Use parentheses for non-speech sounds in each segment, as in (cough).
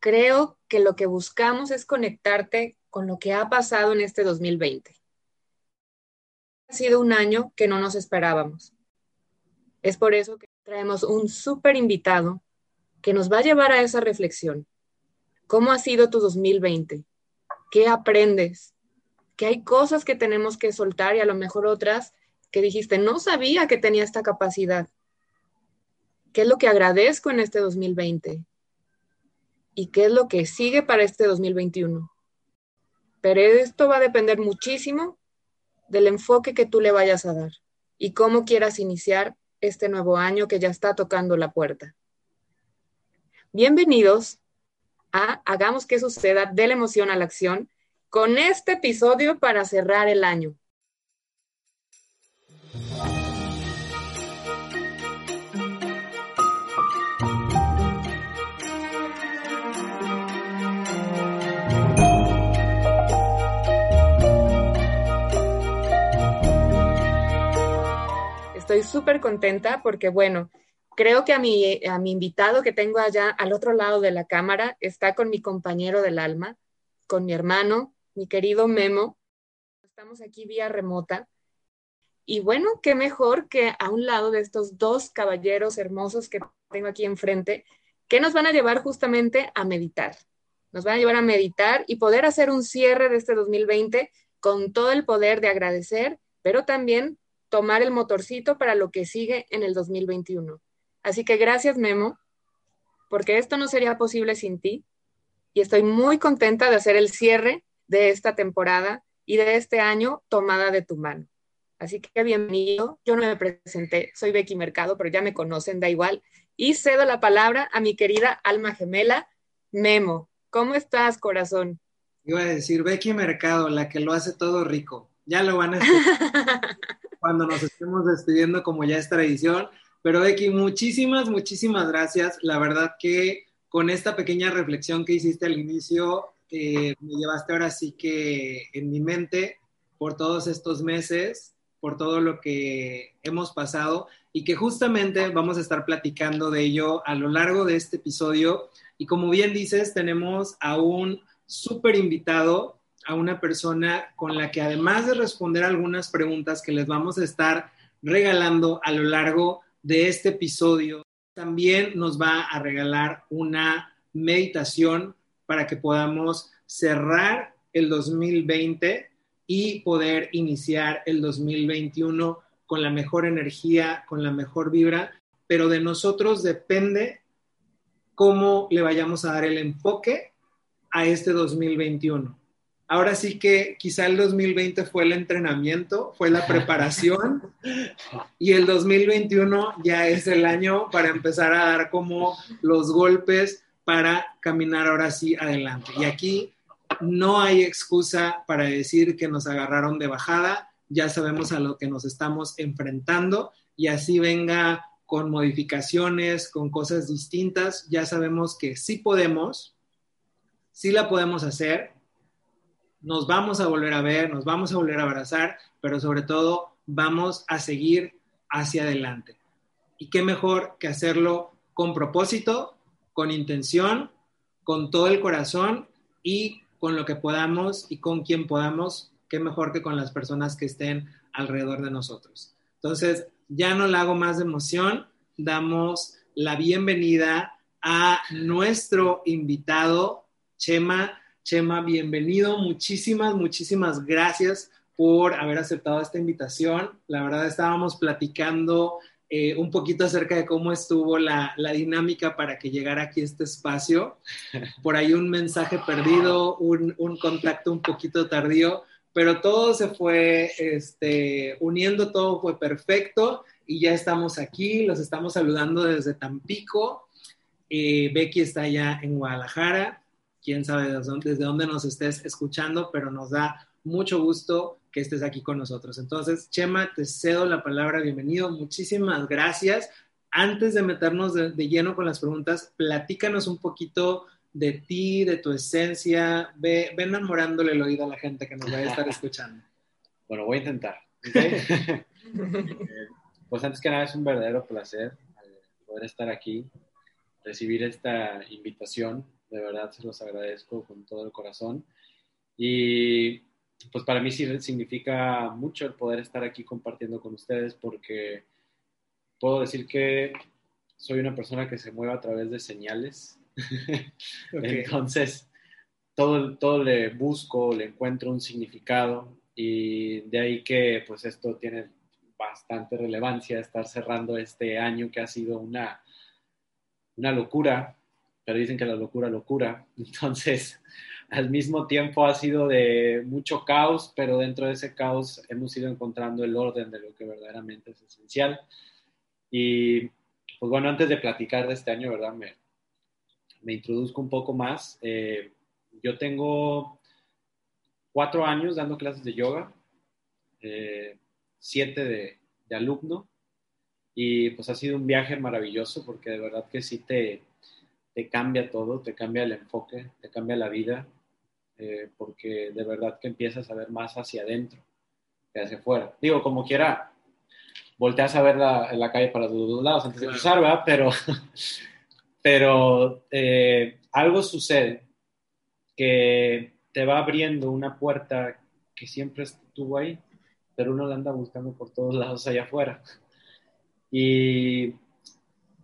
creo que lo que buscamos es conectarte con lo que ha pasado en este 2020. Ha sido un año que no nos esperábamos. Es por eso que traemos un súper invitado que nos va a llevar a esa reflexión. ¿Cómo ha sido tu 2020? ¿Qué aprendes? ¿Qué hay cosas que tenemos que soltar y a lo mejor otras que dijiste, no sabía que tenía esta capacidad? ¿Qué es lo que agradezco en este 2020? Y qué es lo que sigue para este 2021. Pero esto va a depender muchísimo del enfoque que tú le vayas a dar y cómo quieras iniciar este nuevo año que ya está tocando la puerta. Bienvenidos a Hagamos que suceda de la emoción a la acción con este episodio para cerrar el año. Estoy súper contenta porque, bueno, creo que a mi, a mi invitado que tengo allá al otro lado de la cámara está con mi compañero del alma, con mi hermano, mi querido Memo. Estamos aquí vía remota. Y bueno, qué mejor que a un lado de estos dos caballeros hermosos que tengo aquí enfrente, que nos van a llevar justamente a meditar. Nos van a llevar a meditar y poder hacer un cierre de este 2020 con todo el poder de agradecer, pero también tomar el motorcito para lo que sigue en el 2021. Así que gracias, Memo, porque esto no sería posible sin ti. Y estoy muy contenta de hacer el cierre de esta temporada y de este año tomada de tu mano. Así que bienvenido. Yo no me presenté, soy Becky Mercado, pero ya me conocen, da igual. Y cedo la palabra a mi querida alma gemela, Memo. ¿Cómo estás, corazón? Iba a decir Becky Mercado, la que lo hace todo rico. Ya lo van a escuchar. (laughs) cuando nos estemos despidiendo como ya es tradición. Pero Becky, muchísimas, muchísimas gracias. La verdad que con esta pequeña reflexión que hiciste al inicio, eh, me llevaste ahora sí que en mi mente por todos estos meses, por todo lo que hemos pasado y que justamente vamos a estar platicando de ello a lo largo de este episodio. Y como bien dices, tenemos a un súper invitado a una persona con la que además de responder algunas preguntas que les vamos a estar regalando a lo largo de este episodio, también nos va a regalar una meditación para que podamos cerrar el 2020 y poder iniciar el 2021 con la mejor energía, con la mejor vibra, pero de nosotros depende cómo le vayamos a dar el enfoque a este 2021 ahora sí que quizá el 2020 fue el entrenamiento, fue la preparación (laughs) y el 2021 ya es el año para empezar a dar como los golpes para caminar ahora sí adelante. Y aquí no hay excusa para decir que nos agarraron de bajada, ya sabemos a lo que nos estamos enfrentando y así venga con modificaciones, con cosas distintas, ya sabemos que sí podemos, sí la podemos hacer nos vamos a volver a ver, nos vamos a volver a abrazar, pero sobre todo vamos a seguir hacia adelante. Y qué mejor que hacerlo con propósito, con intención, con todo el corazón y con lo que podamos y con quien podamos, qué mejor que con las personas que estén alrededor de nosotros. Entonces, ya no le hago más de emoción, damos la bienvenida a nuestro invitado, Chema Chema, bienvenido. Muchísimas, muchísimas gracias por haber aceptado esta invitación. La verdad estábamos platicando eh, un poquito acerca de cómo estuvo la, dinámica para que llegara aquí este espacio. (laughs) Por ahí un mensaje perdido, un, contacto un poquito tardío, pero todo se fue este, uniendo, todo fue perfecto y ya estamos aquí, los estamos saludando desde Tampico Eh, Becky está allá en Guadalajara, quién sabe desde dónde nos estés escuchando, pero nos da mucho gusto que estés aquí con nosotros. Entonces, Chema, te cedo la palabra, bienvenido, muchísimas gracias. Antes de meternos de, lleno con las preguntas, platícanos un poquito de ti, de tu esencia, ve, ve enamorándole el oído a la gente que nos va a estar (laughs) escuchando. Bueno, voy a intentar. ¿okay? (laughs) pues antes que nada es un verdadero placer eh, poder estar aquí, recibir esta invitación. De verdad se los agradezco con todo el corazón. Y pues para mí sí significa mucho el poder estar aquí compartiendo con ustedes porque puedo decir que soy una persona que se mueve a través de señales. (laughs) Entonces, todo, todo le busco, le encuentro un significado y de ahí que pues esto tiene bastante relevancia, estar cerrando este año que ha sido una, una locura, pero dicen que la locura, locura. (laughs) Entonces, al mismo tiempo ha sido de mucho caos, pero dentro de ese caos hemos ido encontrando el orden de lo que verdaderamente es esencial. Y pues bueno, antes de platicar de este año, ¿verdad? Me, me introduzco un poco más. Eh, yo tengo cuatro años dando clases de yoga, eh, siete de, alumno, y pues ha sido un viaje maravilloso porque de verdad que sí te, te cambia todo, te cambia el enfoque, te cambia la vida, eh, porque de verdad que empiezas a ver más hacia adentro que hacia afuera. Digo, como quiera, volteas a ver la, la calle para los dos lados antes de cruzar, ¿verdad? Pero, (laughs) pero eh, algo sucede que te va abriendo una puerta que siempre estuvo ahí, pero uno la anda buscando por todos lados allá afuera. Y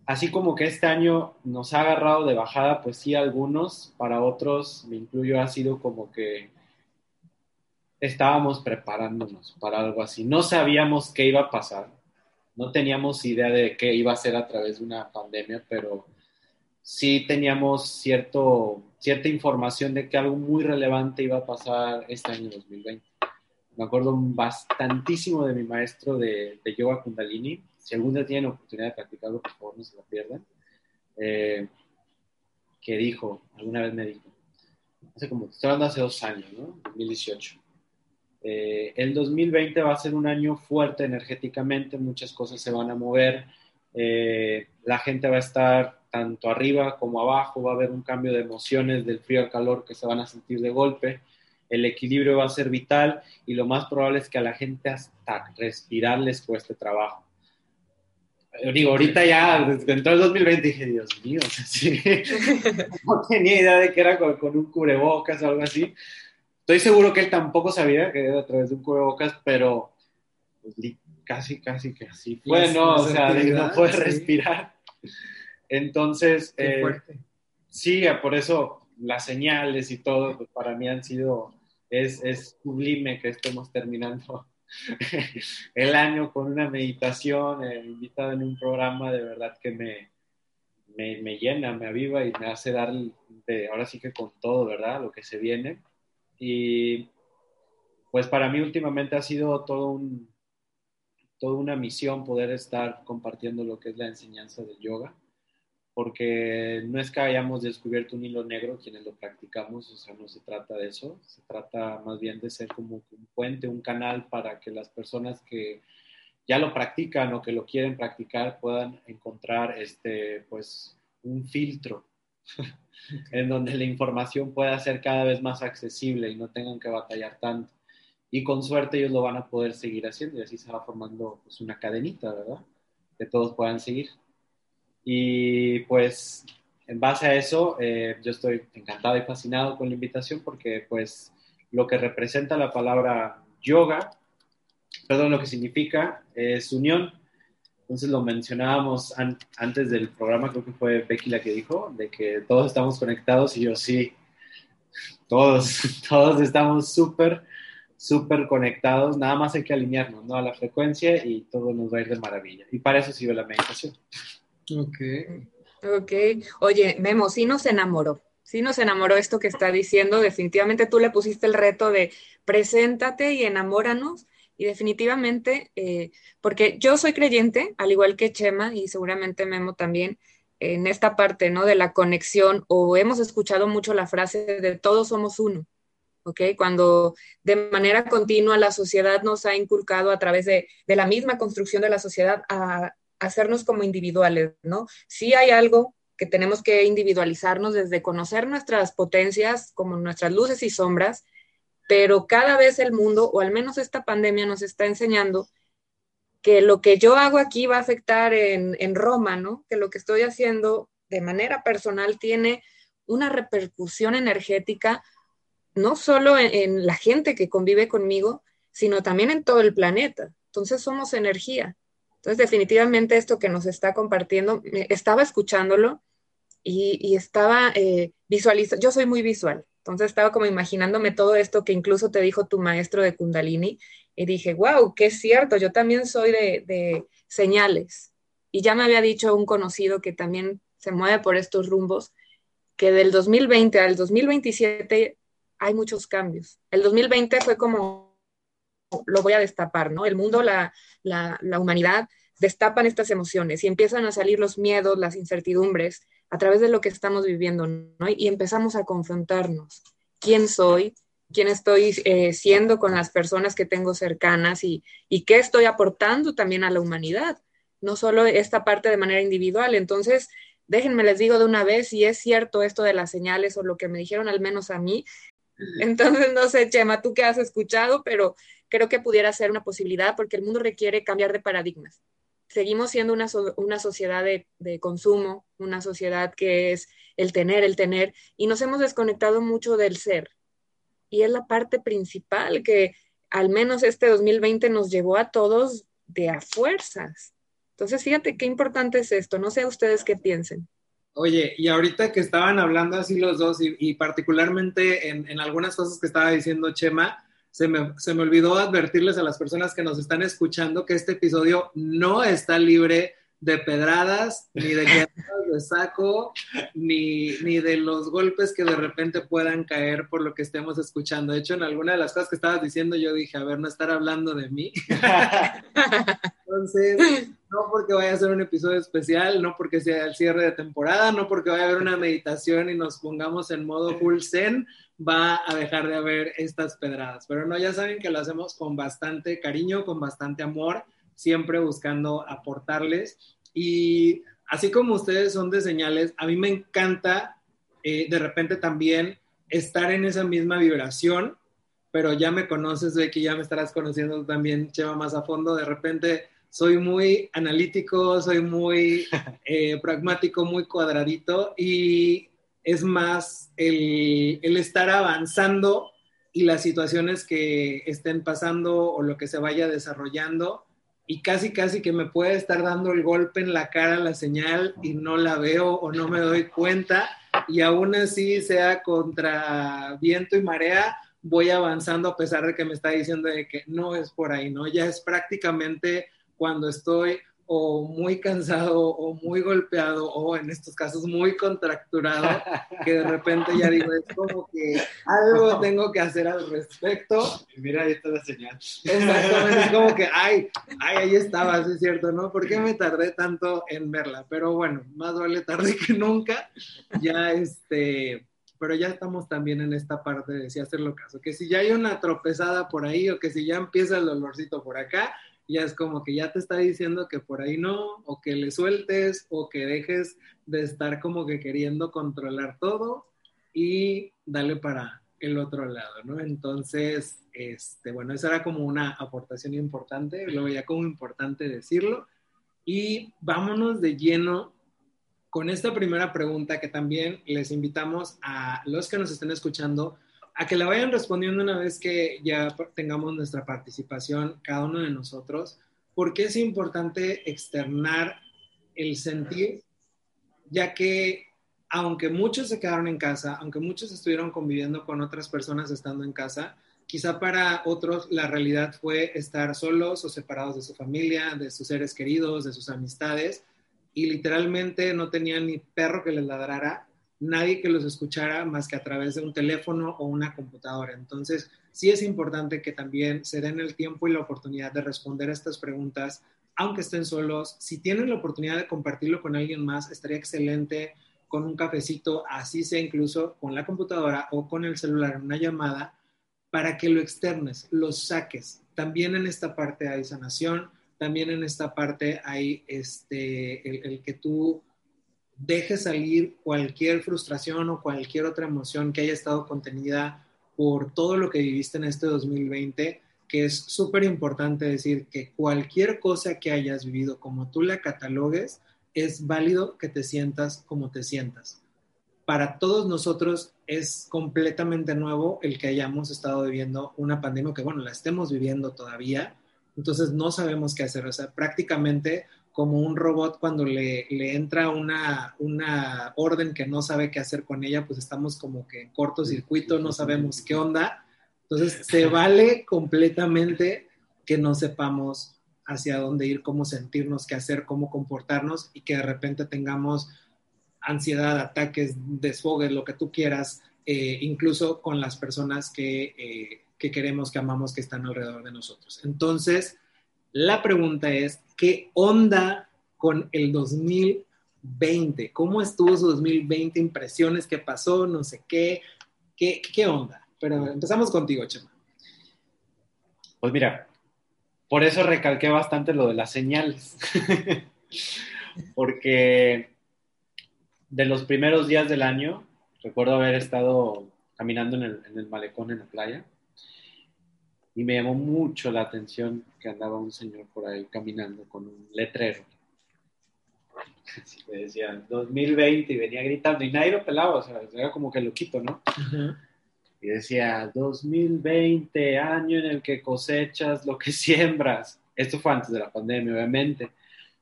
así como que este año nos ha agarrado de bajada, pues sí, algunos, para otros, me incluyo, ha sido como que estábamos preparándonos para algo así. No sabíamos qué iba a pasar, no teníamos idea de qué iba a ser a través de una pandemia, pero sí teníamos cierto, cierta información de que algo muy relevante iba a pasar este año 2020. Me acuerdo bastantísimo de mi maestro de, yoga kundalini. Si algún día tienen oportunidad de practicarlo, por favor no se lo pierdan. Eh, que dijo, alguna vez me dijo, hace como, estoy hablando hace dos años, ¿no? 2018. Eh, el 2020 va a ser un año fuerte energéticamente, muchas cosas se van a mover, eh, la gente va a estar tanto arriba como abajo, va a haber un cambio de emociones del frío al calor que se van a sentir de golpe, el equilibrio va a ser vital y lo más probable es que a la gente hasta respirar les cueste trabajo. Digo, ahorita ya, dentro del 2020 dije, Dios mío, (laughs) no tenía idea de que era con, un cubrebocas o algo así. Estoy seguro que él tampoco sabía que era a través de un cubrebocas, pero pues, casi, casi así Bueno, O sea, no puede respirar. Entonces, eh, sí, por eso las señales y todo, pues, para mí han sido, es, es sublime que estemos terminando (laughs) el año con una meditación, eh, invitado en un programa de verdad que me, me, me, llena, me aviva y me hace dar, de, ahora sí que con todo, ¿verdad? Lo que se viene. Y pues para mí últimamente ha sido todo un, toda una misión poder estar compartiendo lo que es la enseñanza del yoga porque no es que hayamos descubierto un hilo negro quienes lo practicamos, o sea, no se trata de eso, se trata más bien de ser como un puente, un canal para que las personas que ya lo practican o que lo quieren practicar puedan encontrar este, pues, un filtro en donde la información pueda ser cada vez más accesible y no tengan que batallar tanto. Y con suerte ellos lo van a poder seguir haciendo y así se va formando pues, una cadenita, ¿verdad? Que todos puedan seguir. Y pues en base a eso, eh, yo estoy encantado y fascinado con la invitación porque pues lo que representa la palabra yoga, perdón, lo que significa es unión. Entonces lo mencionábamos antes del programa, creo que fue Becky la que dijo, de que todos estamos conectados y yo sí, todos, (laughs) todos estamos súper, súper conectados, nada más hay que alinearnos ¿no? a la frecuencia y todo nos va a ir de maravilla. Y para eso sirve la meditación. Ok. Ok. Oye, Memo, sí nos enamoró. Sí nos enamoró esto que está diciendo. Definitivamente tú le pusiste el reto de preséntate y enamóranos. Y definitivamente, eh, porque yo soy creyente, al igual que Chema y seguramente Memo también, en esta parte, ¿no? De la conexión, o hemos escuchado mucho la frase de todos somos uno, ¿ok? Cuando de manera continua la sociedad nos ha inculcado a través de, de la misma construcción de la sociedad a, hacernos como individuales, ¿no? Sí hay algo que tenemos que individualizarnos desde conocer nuestras potencias, como nuestras luces y sombras, pero cada vez el mundo, o al menos esta pandemia, nos está enseñando que lo que yo hago aquí va a afectar en, en Roma, ¿no? Que lo que estoy haciendo de manera personal tiene una repercusión energética no solo en, en, la gente que convive conmigo, sino también en todo el planeta. Entonces somos energía. Entonces definitivamente esto que nos está compartiendo, estaba escuchándolo y, estaba eh, visualizando, yo soy muy visual, entonces estaba como imaginándome todo esto que incluso te dijo tu maestro de Kundalini y dije, wow, qué cierto, yo también soy de, de señales. Y ya me había dicho un conocido que también se mueve por estos rumbos, que del 2020 al 2027 hay muchos cambios. El 2020 fue como, lo voy a destapar, ¿no? El mundo, la, la, humanidad destapan estas emociones y empiezan a salir los miedos, las incertidumbres, a través de lo que estamos viviendo, ¿no? Y empezamos a confrontarnos. ¿Quién soy? ¿Quién estoy eh, siendo con las personas que tengo cercanas? Y, y qué estoy aportando también a la humanidad? No solo esta parte de manera individual. Entonces, déjenme les digo de una vez si es cierto esto de las señales o lo que me dijeron al menos a mí. Entonces, no sé, Chema, tú qué has escuchado, pero creo que pudiera ser una posibilidad porque el mundo requiere cambiar de paradigmas seguimos siendo una, una sociedad de, de, consumo, una sociedad que es el tener, el tener, y nos hemos desconectado mucho del ser. Y es la parte principal que al menos este 2020 nos llevó a todos de a fuerzas. Entonces, fíjate qué importante es esto. No sé ustedes qué piensen. Oye, y ahorita que estaban hablando así los dos, y, particularmente en, en algunas cosas que estaba diciendo Chema, se me, se me, olvidó advertirles a las personas que nos están escuchando que este episodio no está libre de pedradas, ni de (laughs) de saco, ni, ni de los golpes que de repente puedan caer por lo que estemos escuchando. De hecho, en alguna de las cosas que estabas diciendo, yo dije, a ver, no estar hablando de mí. (laughs) Entonces, no porque vaya a ser un episodio especial, no porque sea el cierre de temporada, no porque vaya a haber una meditación y nos pongamos en modo full zen, va a dejar de haber estas pedradas. Pero no, ya saben que lo hacemos con bastante cariño, con bastante amor, siempre buscando aportarles. Y así como ustedes son de señales, a mí me encanta eh, de repente también estar en esa misma vibración, pero ya me conoces, de que ya me estarás conociendo también, Chema, más a fondo. De repente soy muy analítico, soy muy (laughs) eh, pragmático, muy cuadradito y es más el, el, estar avanzando y las situaciones que estén pasando o lo que se vaya desarrollando y casi casi que me puede estar dando el golpe en la cara la señal y no la veo o no me doy cuenta y aún así sea contra viento y marea voy avanzando a pesar de que me está diciendo de que no es por ahí, ¿no? Ya es prácticamente cuando estoy o muy cansado o muy golpeado o en estos casos muy contracturado, (laughs) que de repente ya digo, es como que algo tengo que hacer al respecto. Mira, ahí está la señal. Exactamente, es como que, (laughs) ay, ay, ahí estaba, sí es cierto, ¿no? ¿Por qué me tardé tanto en verla? Pero bueno, más vale tarde que nunca. Ya este, pero ya estamos también en esta parte de si hacerlo caso, que si ya hay una tropezada por ahí o que si ya empieza el dolorcito por acá, ya es como que ya te está diciendo que por ahí no, o que le sueltes, o que dejes de estar como que queriendo controlar todo y dale para el otro lado, ¿no? Entonces, este, bueno, esa era como una aportación importante, lo veía como importante decirlo. Y vámonos de lleno con esta primera pregunta que también les invitamos a los que nos estén escuchando a que la vayan respondiendo una vez que ya tengamos nuestra participación, cada uno de nosotros, porque es importante externar el sentir, ya que aunque muchos se quedaron en casa, aunque muchos estuvieron conviviendo con otras personas estando en casa, quizá para otros la realidad fue estar solos o separados de su familia, de sus seres queridos, de sus amistades, y literalmente no tenían ni perro que les ladrara nadie que los escuchara más que a través de un teléfono o una computadora. Entonces, sí es importante que también se den el tiempo y la oportunidad de responder a estas preguntas aunque estén solos. Si tienen la oportunidad de compartirlo con alguien más, estaría excelente con un cafecito, así sea incluso con la computadora o con el celular una llamada, para que lo externes, lo saques. También en esta parte hay sanación, también en esta parte hay este, el, el que tú dejes salir cualquier frustración o cualquier otra emoción que haya estado contenida por todo lo que viviste en este 2020 que es súper importante decir que cualquier cosa que hayas vivido, como tú la catalogues, es válido que te sientas como te sientas. Para todos nosotros es completamente nuevo el que hayamos estado viviendo una pandemia que, bueno, la estemos viviendo todavía, entonces no sabemos qué hacer. O sea, prácticamente como un robot cuando le, le entra una, una orden que no sabe qué hacer con ella, pues estamos como que en cortocircuito, no sabemos qué onda entonces, se (laughs) vale completamente que no sepamos hacia dónde ir, cómo sentirnos, qué hacer, cómo comportarnos y que de repente tengamos ansiedad, ataques, desfogues, lo que tú quieras, eh, incluso con las personas que, eh, que queremos, que amamos, que están alrededor de nosotros. Entonces, la pregunta es, ¿qué onda con el 2020? ¿Cómo estuvo su 2020? Impresiones, ¿qué pasó? No sé qué. ¿Qué, qué onda? Pero empezamos contigo, Chema. Pues mira, por eso recalqué bastante lo de las señales. (laughs) Porque de los primeros días del año, recuerdo haber estado caminando en el, en el, malecón en la playa y me llamó mucho la atención que andaba un señor por ahí caminando con un letrero. Así (laughs) me decían 2020 y venía gritando y nadie lo pelaba, o sea, era como que loquito, ¿no? Uh y decía, 2020, año en el que cosechas lo que (laughs) siembras. Esto fue antes de la pandemia, obviamente.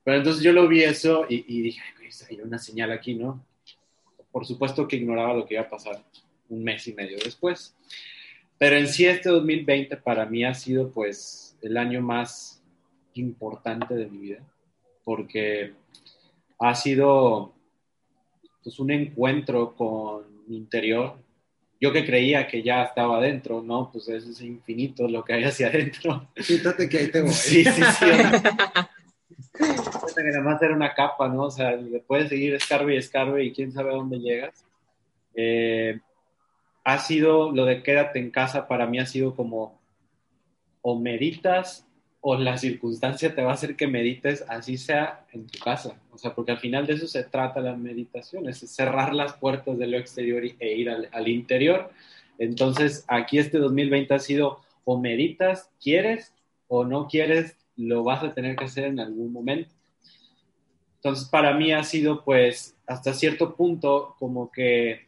Pero entonces yo lo vi eso y, y dije, hay una señal aquí, ¿no? Por supuesto que ignoraba lo que iba a pasar un mes y medio después. Pero en sí este 2020 para mí ha sido pues el año más importante de mi vida, porque ha sido pues un encuentro con mi interior, yo que creía que ya estaba adentro, ¿no? Pues eso es infinito lo que hay hacia adentro. Quítate que ahí te voy. Sí, sí, sí. (laughs) que nada más era una capa, ¿no? O sea, le puedes seguir escarbe y escarbe y quién sabe a dónde llegas. Eh, ha sido, lo de quédate en casa para mí ha sido como o meditas o la circunstancia te va a hacer que medites, así sea en tu casa. O sea, porque al final de eso se trata la meditación, es cerrar las puertas de lo exterior e ir al, al interior. Entonces, aquí este 2020 ha sido o meditas, quieres o no quieres, lo vas a tener que hacer en algún momento. Entonces, para mí ha sido, pues, hasta cierto punto, como que,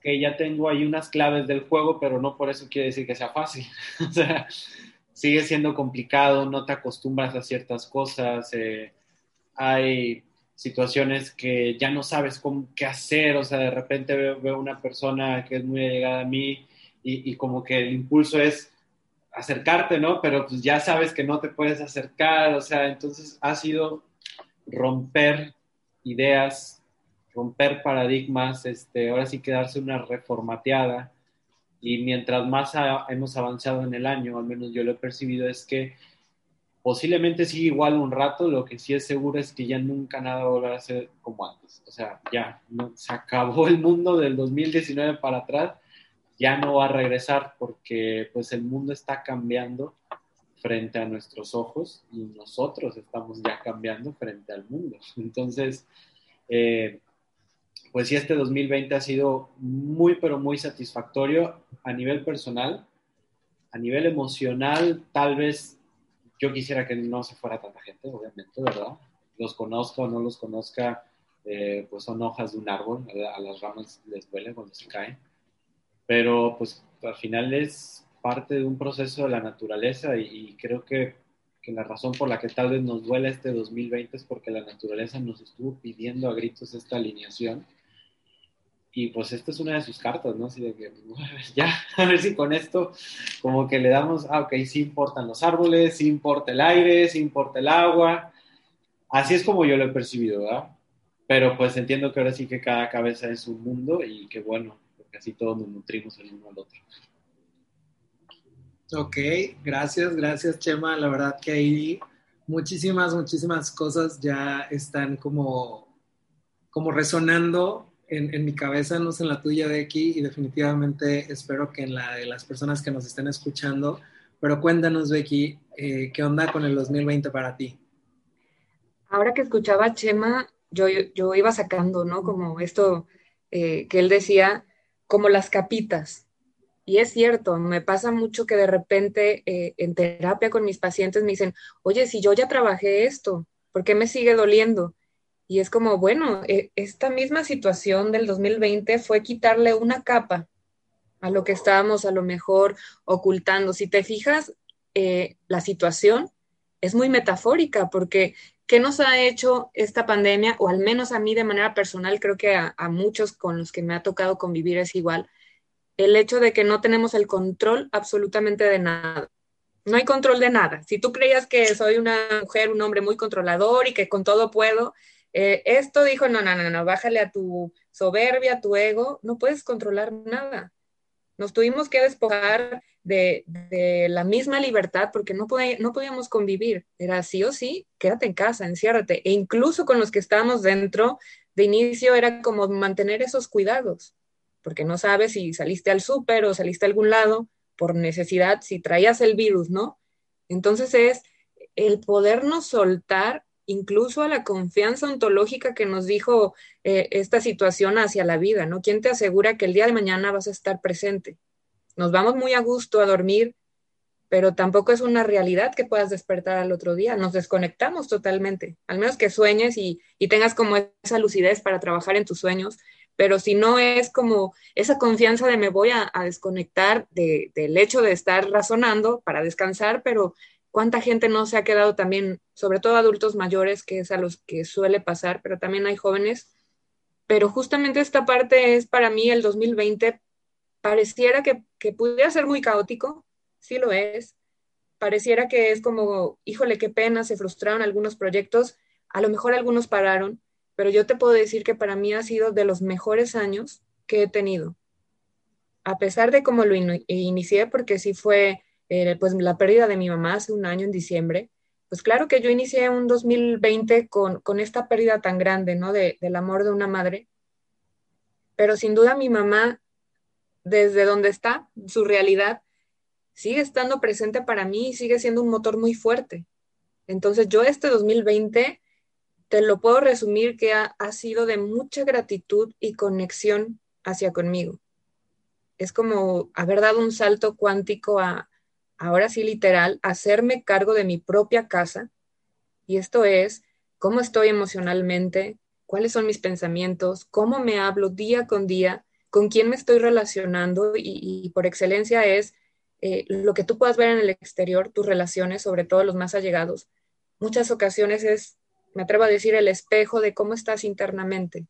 ok, ya tengo ahí unas claves del juego, pero no por eso quiere decir que sea fácil. (laughs) o sea, sigue siendo complicado, no te acostumbras a ciertas cosas, eh, hay situaciones que ya no sabes cómo, qué hacer, o sea, de repente veo, una persona que es muy llegada a mí y, y, como que el impulso es acercarte, ¿no? Pero pues ya sabes que no te puedes acercar, o sea, entonces ha sido romper ideas, romper paradigmas, este, ahora sí que darse una reformateada y mientras más hemos avanzado en el año, al menos yo lo he percibido, es que posiblemente sigue igual un rato, lo que sí es seguro es que ya nunca nada va a volver a ser como antes. O sea, ya no, se acabó el mundo del 2019 para atrás, ya no va a regresar porque pues el mundo está cambiando frente a nuestros ojos y nosotros estamos ya cambiando frente al mundo. (laughs) Entonces, eh, pues sí, este 2020 ha sido muy, pero muy satisfactorio a nivel personal. A nivel emocional, tal vez yo quisiera que no se fuera tanta gente, obviamente, ¿verdad? Los conozca o no los conozca, eh, pues son hojas de un árbol, a las ramas les duele cuando se caen. Pero pues al final es parte de un proceso de la naturaleza y, y creo que, que, la razón por la que tal vez nos duele este 2020 es porque la naturaleza nos estuvo pidiendo a gritos esta alineación y pues esta es una de sus cartas, ¿no? Así de que, (laughs) ya, a ver si con esto como que le damos, ah, ok, sí importan los árboles, sí importa el aire, sí importa el agua. Así es como yo lo he percibido, ¿verdad? Pero pues entiendo que ahora sí que cada cabeza es un mundo y que bueno, porque así todos nos nutrimos el uno al otro. Ok, gracias, gracias Chema. La verdad que ahí muchísimas, muchísimas cosas ya están como, como resonando en, mi cabeza, no sé en la tuya, Becky, y definitivamente espero que en la de las personas que nos estén escuchando. Pero cuéntanos, Becky, eh, ¿qué onda con el 2020 para ti? Ahora que escuchaba a Chema, yo, yo iba sacando, ¿no? Como esto eh, que él decía, como las capitas. Y es cierto, me pasa mucho que de repente eh, en terapia con mis pacientes me dicen, oye, si yo ya trabajé esto, ¿por qué me sigue doliendo? Y es como, bueno, e, esta misma situación del 2020 fue quitarle una capa a lo que estábamos a lo mejor ocultando. Si te fijas, eh, la situación es muy metafórica porque ¿qué nos ha hecho esta pandemia? O al menos a mí de manera personal, creo que a, a muchos con los que me ha tocado convivir es igual, el hecho de que no tenemos el control absolutamente de nada. No hay control de nada. Si tú creías que soy una mujer, un hombre muy controlador y que con todo puedo, eh, esto dijo, no, no, no, no, bájale a tu soberbia, a tu ego, no puedes controlar nada. Nos tuvimos que despojar de, la misma libertad porque no, no podíamos convivir. Era sí o sí, quédate en casa, enciérrate. E incluso con los que estábamos dentro, de inicio era como mantener esos cuidados, porque no sabes si saliste al súper o saliste a algún lado por necesidad, si traías el virus, ¿no? Entonces es el podernos soltar incluso a la confianza ontológica que nos dijo eh, esta situación hacia la vida, ¿no? ¿Quién te asegura que el día de mañana vas a estar presente? Nos vamos muy a gusto a dormir, pero tampoco es una realidad que puedas despertar al otro día. Nos desconectamos totalmente, al menos que sueñes y, tengas como esa lucidez para trabajar en tus sueños, pero si no es como esa confianza de me voy a, desconectar del hecho de estar razonando para descansar, pero cuánta gente no se ha quedado también, sobre todo adultos mayores, que es a los que suele pasar, pero también hay jóvenes. Pero justamente esta parte es para mí el 2020, pareciera que, que pudiera ser muy caótico, sí lo es. Pareciera que es como, híjole, qué pena, se frustraron algunos proyectos, a lo mejor algunos pararon, pero yo te puedo decir que para mí ha sido de los mejores años que he tenido. A pesar de cómo lo inicié, porque sí fue eh, pues la pérdida de mi mamá hace un año en diciembre, pues claro que yo inicié un 2020 con, con esta pérdida tan grande, ¿no? De, del amor de una madre. Pero sin duda mi mamá, desde donde está, su realidad, sigue estando presente para mí y sigue siendo un motor muy fuerte. Entonces yo este 2020 te lo puedo resumir que ha, ha sido de mucha gratitud y conexión hacia conmigo. Es como haber dado un salto cuántico a, ahora sí literal, hacerme cargo de mi propia casa. Y esto es cómo estoy emocionalmente, cuáles son mis pensamientos, cómo me hablo día con día, con quién me estoy relacionando y, por excelencia es eh, lo que tú puedas ver en el exterior, tus relaciones, sobre todo los más allegados. Muchas ocasiones es, me atrevo a decir, el espejo de cómo estás internamente.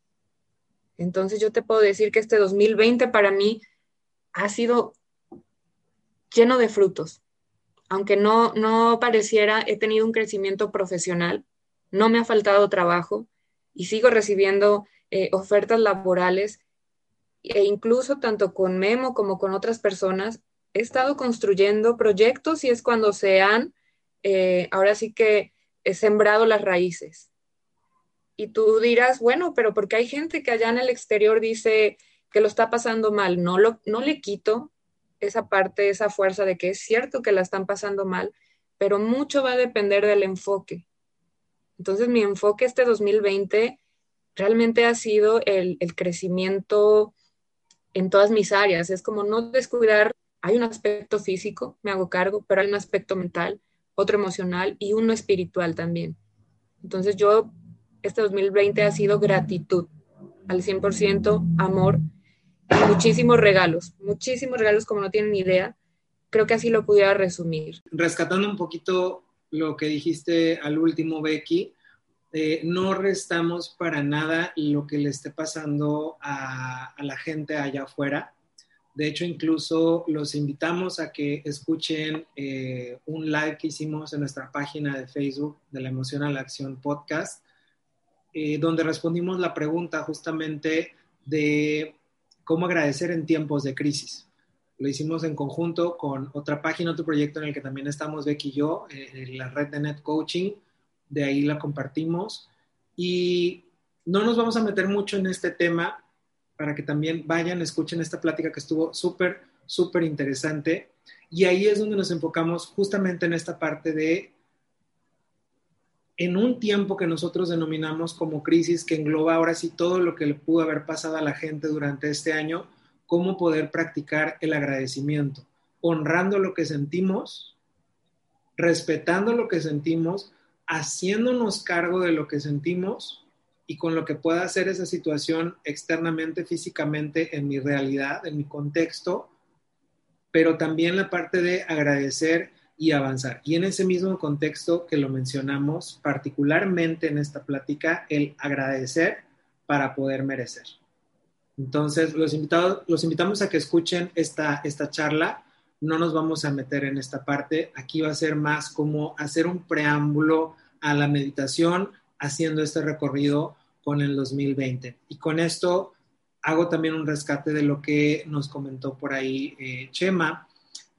Entonces yo te puedo decir que este 2020 para mí ha sido lleno de frutos. Aunque no, no pareciera, he tenido un crecimiento profesional, no me ha faltado trabajo y sigo recibiendo eh, ofertas laborales e incluso tanto con Memo como con otras personas, he estado construyendo proyectos y es cuando se han, eh, ahora sí que he sembrado las raíces. Y tú dirás, bueno, pero porque hay gente que allá en el exterior dice que lo está pasando mal, no, lo, no le quito esa parte, esa fuerza de que es cierto que la están pasando mal, pero mucho va a depender del enfoque. Entonces mi enfoque este 2020 realmente ha sido el, crecimiento en todas mis áreas. Es como no descuidar, hay un aspecto físico, me hago cargo, pero hay un aspecto mental, otro emocional y uno espiritual también. Entonces yo, este 2020 ha sido gratitud al 100%, amor muchísimos regalos, muchísimos regalos como no tienen idea. Creo que así lo pudiera resumir. Rescatando un poquito lo que dijiste al último, Becky, eh, no restamos para nada lo que le esté pasando a, la gente allá afuera. De hecho, incluso los invitamos a que escuchen eh, un live que hicimos en nuestra página de Facebook de la Emoción a la Acción podcast, eh, donde respondimos la pregunta justamente de cómo agradecer en tiempos de crisis. Lo hicimos en conjunto con otra página, otro proyecto en el que también estamos Becky y yo, eh, la red de Net Coaching, de ahí la compartimos y no nos vamos a meter mucho en este tema para que también vayan, escuchen esta plática que estuvo súper, súper interesante. Y ahí es donde nos enfocamos justamente en esta parte de, en un tiempo que nosotros denominamos como crisis, que engloba ahora sí todo lo que le pudo haber pasado a la gente durante este año, cómo poder practicar el agradecimiento, honrando lo que sentimos, respetando lo que sentimos, haciéndonos cargo de lo que sentimos y con lo que pueda hacer esa situación externamente, físicamente, en mi realidad, en mi contexto, pero también la parte de agradecer y avanzar. Y en ese mismo contexto que lo mencionamos, particularmente en esta plática, el agradecer para poder merecer. Entonces, los, invitados, los invitamos a que escuchen esta, esta charla. No nos vamos a meter en esta parte. Aquí va a ser más como hacer un preámbulo a la meditación, haciendo este recorrido con el 2020. Y con esto hago también un rescate de lo que nos comentó por ahí eh, Chema,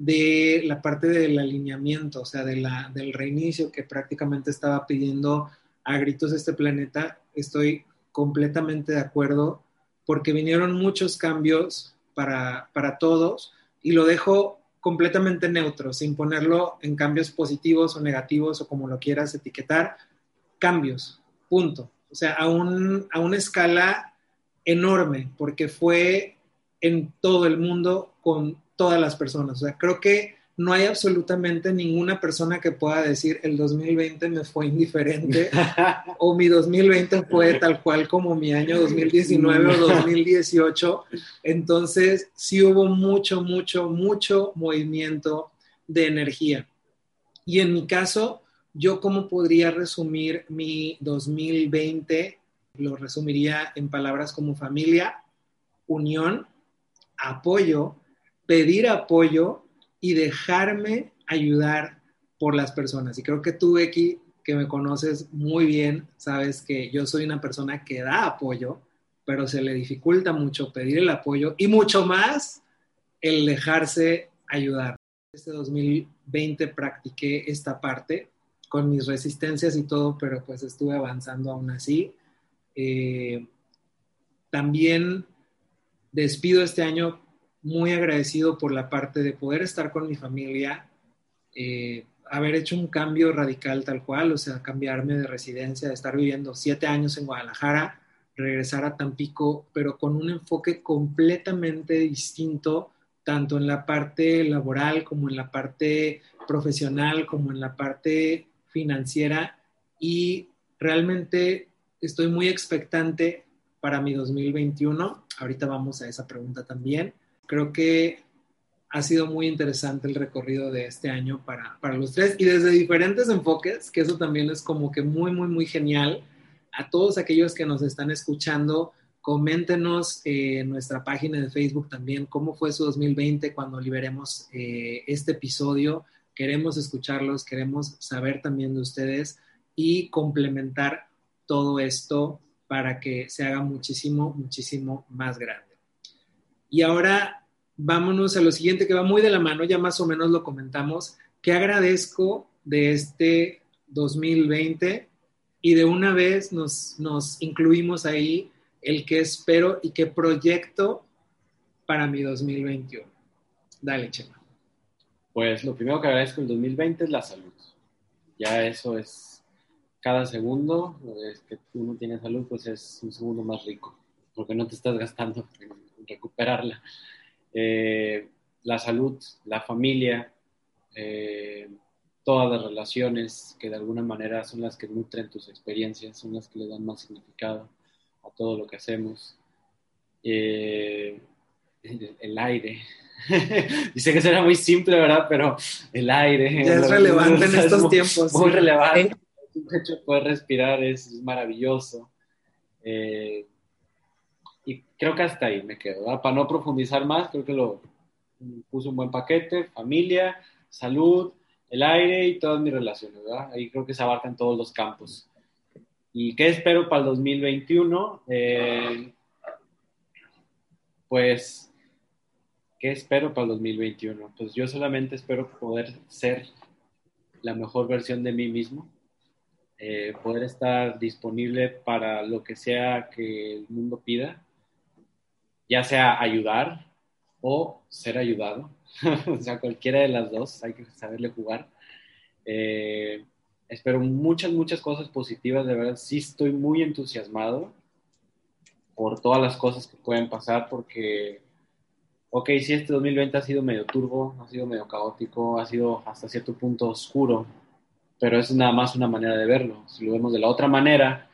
de la parte del alineamiento, o sea, de la, del reinicio que prácticamente estaba pidiendo a gritos este planeta. Estoy completamente de acuerdo porque vinieron muchos cambios para, para todos y lo dejo completamente neutro, sin ponerlo en cambios positivos o negativos o como lo quieras etiquetar. Cambios, punto. O sea, a, un, a una escala enorme, porque fue en todo el mundo con todas las personas. O sea, creo que no hay absolutamente ninguna persona que pueda decir el 2020 me fue indiferente (laughs) o mi 2020 fue tal cual como mi año 2019 o 2018. Entonces, sí hubo mucho, mucho, mucho movimiento de energía. Y en mi caso, yo cómo podría resumir mi 2020 lo resumiría en palabras como familia, unión, apoyo, pedir apoyo y dejarme ayudar por las personas. Y creo que tú, Becky, que me conoces muy bien, sabes que yo soy una persona que da apoyo, pero se le dificulta mucho pedir el apoyo y mucho más el dejarse ayudar. Este 2020 practiqué esta parte con mis resistencias y todo, pero pues estuve avanzando aún así. Eh, también despido este año muy agradecido por la parte de poder estar con mi familia, eh, haber hecho un cambio radical tal cual, o sea, cambiarme de residencia, de estar viviendo siete años en Guadalajara, regresar a Tampico, pero con un enfoque completamente distinto, tanto en la parte laboral como en la parte profesional, como en la parte financiera, y realmente estoy muy expectante para mi 2021. Ahorita vamos a esa pregunta también. Creo que ha sido muy interesante el recorrido de este año para, para los tres y desde diferentes enfoques, que eso también es como que muy, muy, muy genial. A todos aquellos que nos están escuchando, coméntenos en nuestra página de Facebook también cómo fue su 2020 cuando liberemos eh, este episodio. Queremos escucharlos, queremos saber también de ustedes y complementar todo esto para que se haga muchísimo, muchísimo más grande. Y ahora vámonos a lo siguiente que va muy de la mano, ya más o menos lo comentamos, que agradezco de este 2020 y de una vez nos, incluimos ahí el que espero y qué proyecto para mi 2021. Dale, Chema. Pues lo primero que agradezco en 2020 es la salud. Ya eso es cada segundo es que tú no tienes salud, pues es un segundo más rico, porque no te estás gastando en recuperarla. Eh, la salud, la familia, eh, todas las relaciones que de alguna manera son las que nutren tus experiencias, son las que le dan más significado a todo lo que hacemos. Eh, el, aire. (laughs) Dice que será muy simple, ¿verdad? Pero el aire. Ya es relevante en estos tiempos. Muy relevante de hecho poder respirar es maravilloso. Eh, y creo que hasta ahí me quedo. Para no profundizar más, creo que lo puse un buen paquete, familia, salud, el aire y todas mis relaciones. ¿verdad? Ahí creo que se abarcan todos los campos. ¿Y qué espero para el 2021? Eh, pues, ¿qué espero para el 2021? Pues yo solamente espero poder ser la mejor versión de mí mismo eh, poder estar disponible para lo que sea que el mundo pida, ya sea ayudar o ser ayudado, (laughs) o sea, cualquiera de las dos, hay que saberle jugar. Eh, espero muchas, muchas cosas positivas, de verdad, sí estoy muy entusiasmado por todas las cosas que pueden pasar, porque, ok, sí, este 2020 ha sido medio turbo, ha sido medio caótico, ha sido hasta cierto punto oscuro, pero es nada más una manera de verlo. Si lo vemos de la otra manera,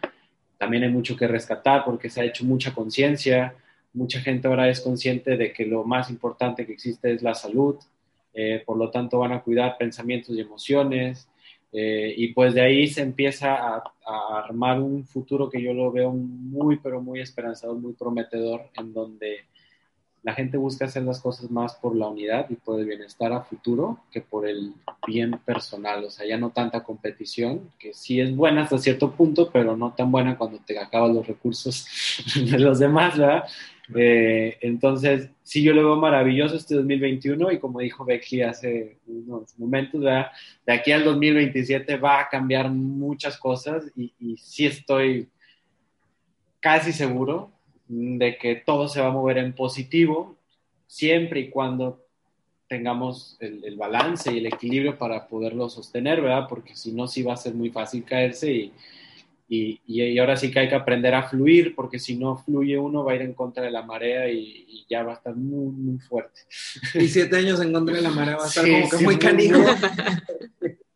también hay mucho que rescatar porque se ha hecho mucha conciencia, mucha gente ahora es consciente de que lo más importante que existe es la salud, eh, por lo tanto van a cuidar pensamientos y emociones, eh, y pues de ahí se empieza a, a, armar un futuro que yo lo veo muy, pero muy esperanzador, muy prometedor, en donde la gente busca hacer las cosas más por la unidad y por el bienestar a futuro que por el bien personal. O sea, ya no tanta competición, que sí es buena hasta cierto punto, pero no tan buena cuando te acaban los recursos (laughs) de los demás, ¿verdad? Eh, entonces, sí, yo lo veo maravilloso este 2021 y como dijo Becky hace unos momentos, ¿verdad? de aquí al 2027 va a cambiar muchas cosas y, y sí estoy casi seguro de que todo se va a mover en positivo siempre y cuando tengamos el, el, balance y el equilibrio para poderlo sostener, ¿verdad? Porque si no, sí va a ser muy fácil caerse y, y, y, ahora sí que hay que aprender a fluir, porque si no fluye uno va a ir en contra de la marea y, y ya va a estar muy, muy fuerte. Y siete años en contra de la marea va a estar sí, como que sí, muy canijo. (laughs)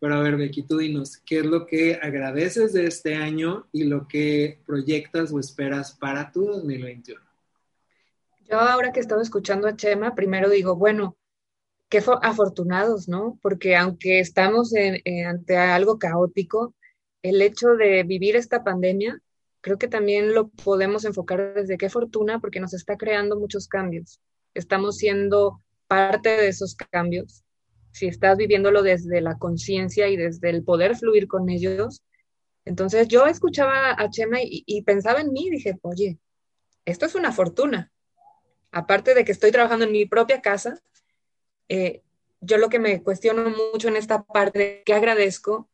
Pero a ver, Becky, tú dinos, ¿qué es lo que agradeces de este año y lo que proyectas o esperas para tu 2021? Yo ahora que estaba escuchando a Chema, primero digo, bueno, qué afortunados, ¿no? Porque aunque estamos en, eh, ante algo caótico, el hecho de vivir esta pandemia, creo que también lo podemos enfocar desde qué fortuna, porque nos está creando muchos cambios. Estamos siendo parte de esos cambios si estás viviéndolo desde la conciencia y desde el poder fluir con ellos. Entonces yo escuchaba a Chema y, pensaba en mí, dije, oye, esto es una fortuna. Aparte de que estoy trabajando en mi propia casa, eh, yo lo que me cuestiono mucho en esta parte, que agradezco,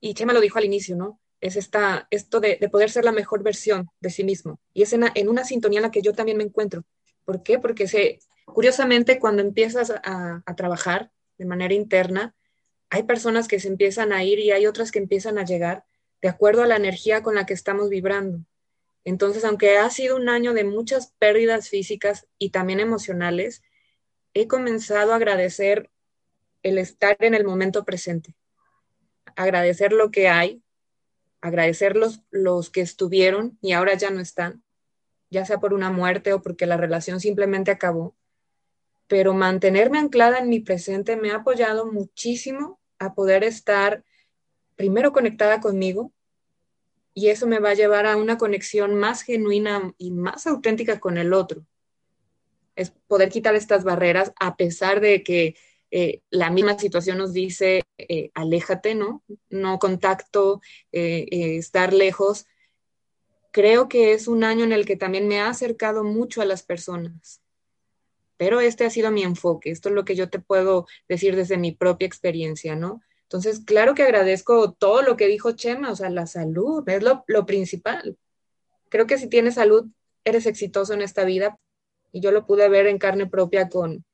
y Chema lo dijo al inicio, ¿no? Es esta, esto de, de poder ser la mejor versión de sí mismo. Y es en, una sintonía en la que yo también me encuentro. ¿Por qué? Porque se, curiosamente cuando empiezas a trabajar, de manera interna, hay personas que se empiezan a ir y hay otras que empiezan a llegar de acuerdo a la energía con la que estamos vibrando. Entonces, aunque ha sido un año de muchas pérdidas físicas y también emocionales, he comenzado a agradecer el estar en el momento presente, agradecer lo que hay, agradecer los, los que estuvieron y ahora ya no están, ya sea por una muerte o porque la relación simplemente acabó pero mantenerme anclada en mi presente me ha apoyado muchísimo a poder estar primero conectada conmigo y eso me va a llevar a una conexión más genuina y más auténtica con el otro. Es poder quitar estas barreras a pesar de que eh, la misma situación nos dice, eh, aléjate, ¿no? No contacto, eh, estar lejos. Creo que es un año en el que también me ha acercado mucho a las personas pero este ha sido mi enfoque, esto es lo que yo te puedo decir desde mi propia experiencia, ¿no? Entonces, claro que agradezco todo lo que dijo Chema, o sea, la salud es lo, lo principal. Creo que si tienes salud, eres exitoso en esta vida y yo lo pude ver en carne propia con,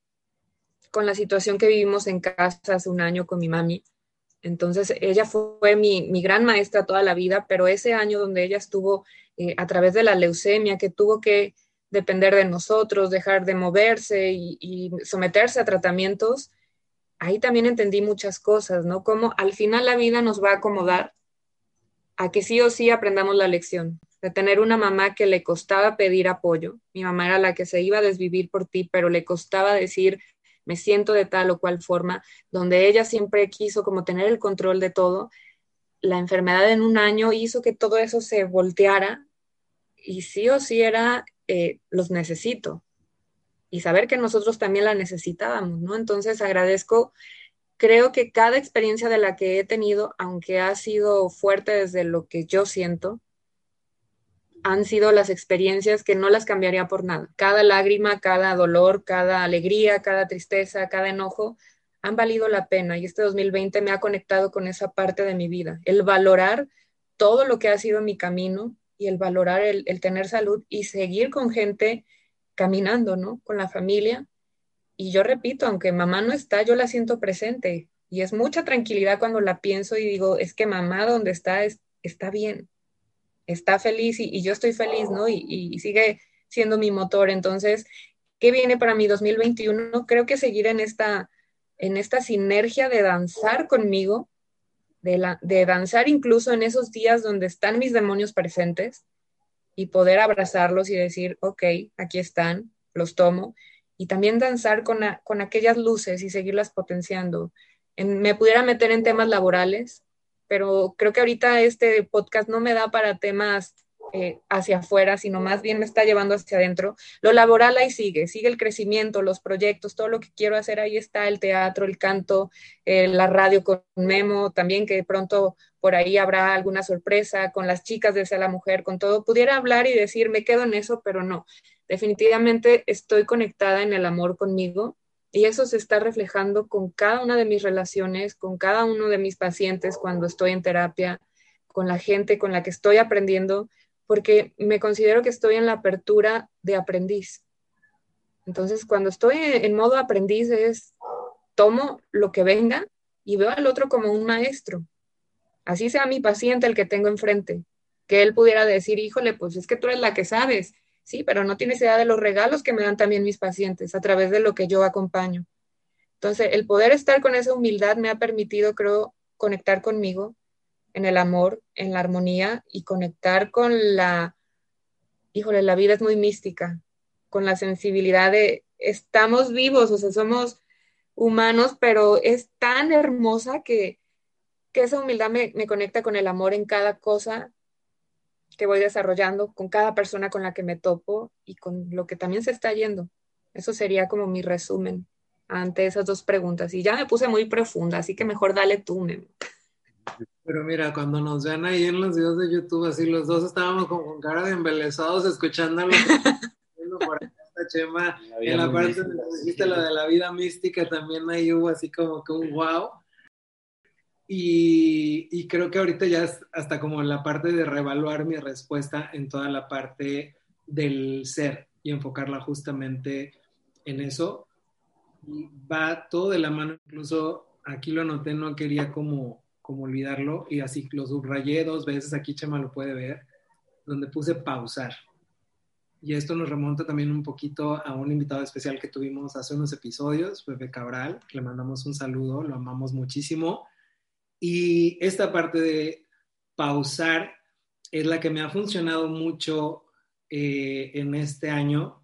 con la situación que vivimos en casa hace un año con mi mami. Entonces, ella fue mi, mi gran maestra toda la vida, pero ese año donde ella estuvo eh, a través de la leucemia, que tuvo que depender de nosotros, dejar de moverse y, y, someterse a tratamientos, ahí también entendí muchas cosas, ¿no? Como al final la vida nos va a acomodar a que sí o sí aprendamos la lección, de tener una mamá que le costaba pedir apoyo. Mi mamá era la que se iba a desvivir por ti, pero le costaba decir, me siento de tal o cual forma, donde ella siempre quiso como tener el control de todo. La enfermedad en un año hizo que todo eso se volteara y sí o sí era eh, los necesito y saber que nosotros también la necesitábamos, ¿no? Entonces agradezco, creo que cada experiencia de la que he tenido, aunque ha sido fuerte desde lo que yo siento, han sido las experiencias que no las cambiaría por nada. Cada lágrima, cada dolor, cada alegría, cada tristeza, cada enojo han valido la pena y este 2020 me ha conectado con esa parte de mi vida, el valorar todo lo que ha sido mi camino y el valorar el, tener salud y seguir con gente caminando, ¿no? Con la familia. Y yo repito, aunque mamá no está, yo la siento presente y es mucha tranquilidad cuando la pienso y digo, es que mamá donde está es, está bien, está feliz y, yo estoy feliz, ¿no? Y, sigue siendo mi motor. Entonces, ¿qué viene para mi 2021? Creo que seguir en esta, en esta sinergia de danzar conmigo, de, la, de danzar incluso en esos días donde están mis demonios presentes y poder abrazarlos y decir, ok, aquí están, los tomo. Y también danzar con, con aquellas luces y seguirlas potenciando me pudiera meter en temas laborales, pero creo que ahorita este podcast no me da para temas eh, hacia afuera, sino más bien me está llevando hacia adentro. Lo laboral ahí sigue, sigue el crecimiento, los proyectos, todo lo que quiero hacer, ahí está el teatro, el canto, eh, la radio con Memo, también que pronto por ahí habrá alguna sorpresa con las chicas de la Mujer, con todo. Pudiera hablar y decir, me quedo en eso, pero no. Definitivamente estoy conectada en el amor conmigo y eso se está reflejando con cada una de mis relaciones, con cada uno de mis pacientes cuando estoy en terapia, con la gente con la que estoy aprendiendo, porque me considero que estoy en la apertura de aprendiz. Entonces, cuando estoy en modo aprendiz es, tomo lo que venga y veo al otro como un maestro. Así sea mi paciente el que tengo enfrente, que él pudiera decir, híjole, pues es que tú eres la que sabes, Sí, pero no tienes idea de los regalos que me dan también mis pacientes a través de lo que yo acompaño. Entonces, el poder estar con esa humildad me ha permitido, creo, conectar conmigo en el amor, en la armonía y conectar con la, híjole, la vida es muy mística, con la sensibilidad de estamos vivos, o sea, somos humanos, pero es tan hermosa que, que esa humildad me, me conecta con el amor en cada cosa que voy desarrollando con cada persona con la que me topo y con lo que también se está yendo. Eso sería como mi resumen ante esas dos preguntas. Y ya me puse muy profunda, así que mejor dale tú, Memo. Pero mira, cuando nos vean ahí en los videos de YouTube, así los dos estábamos con cara de embelesados escuchándolo. (laughs) por esta chema, en la parte donde dijiste lo de la vida mística, también ahí hubo así como que un wow. Y, creo que ahorita ya es hasta como la parte de reevaluar mi respuesta en toda la parte del ser y enfocarla justamente en eso. Y va todo de la mano, incluso aquí lo anoté, no quería como, como olvidarlo y así lo subrayé dos veces, aquí Chema lo puede ver, donde puse pausar. Y esto nos remonta también un poquito a un invitado especial que tuvimos hace unos episodios, Pepe Cabral, le mandamos un saludo, lo amamos muchísimo y esta parte de pausar es la que me ha funcionado mucho eh, en este año,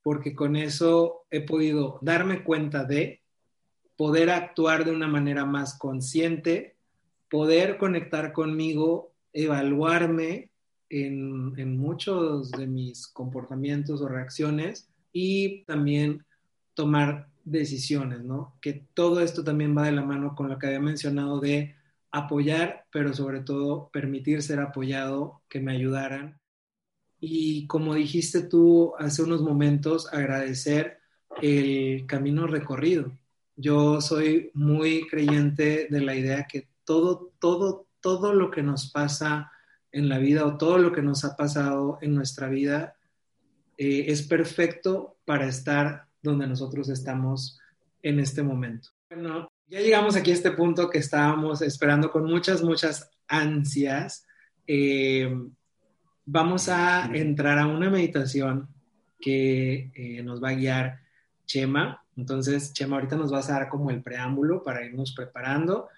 porque con eso he podido darme cuenta de poder actuar de una manera más consciente, poder conectar conmigo, evaluarme en, en muchos de mis comportamientos o reacciones y también tomar decisiones, ¿no? Que todo esto también va de la mano con lo que había mencionado de apoyar, pero sobre todo permitir ser apoyado, que me ayudaran. Y como dijiste tú hace unos momentos, agradecer el camino recorrido. Yo soy muy creyente de la idea que todo, todo, todo lo que nos pasa en la vida o todo lo que nos ha pasado en nuestra vida eh, es perfecto para estar donde nosotros estamos en este momento. Bueno, ya llegamos aquí a este punto que estábamos esperando con muchas, muchas ansias. Eh, vamos a entrar a una meditación que eh, nos va a guiar Chema. Entonces, Chema, ahorita nos vas a dar como el preámbulo para irnos preparando.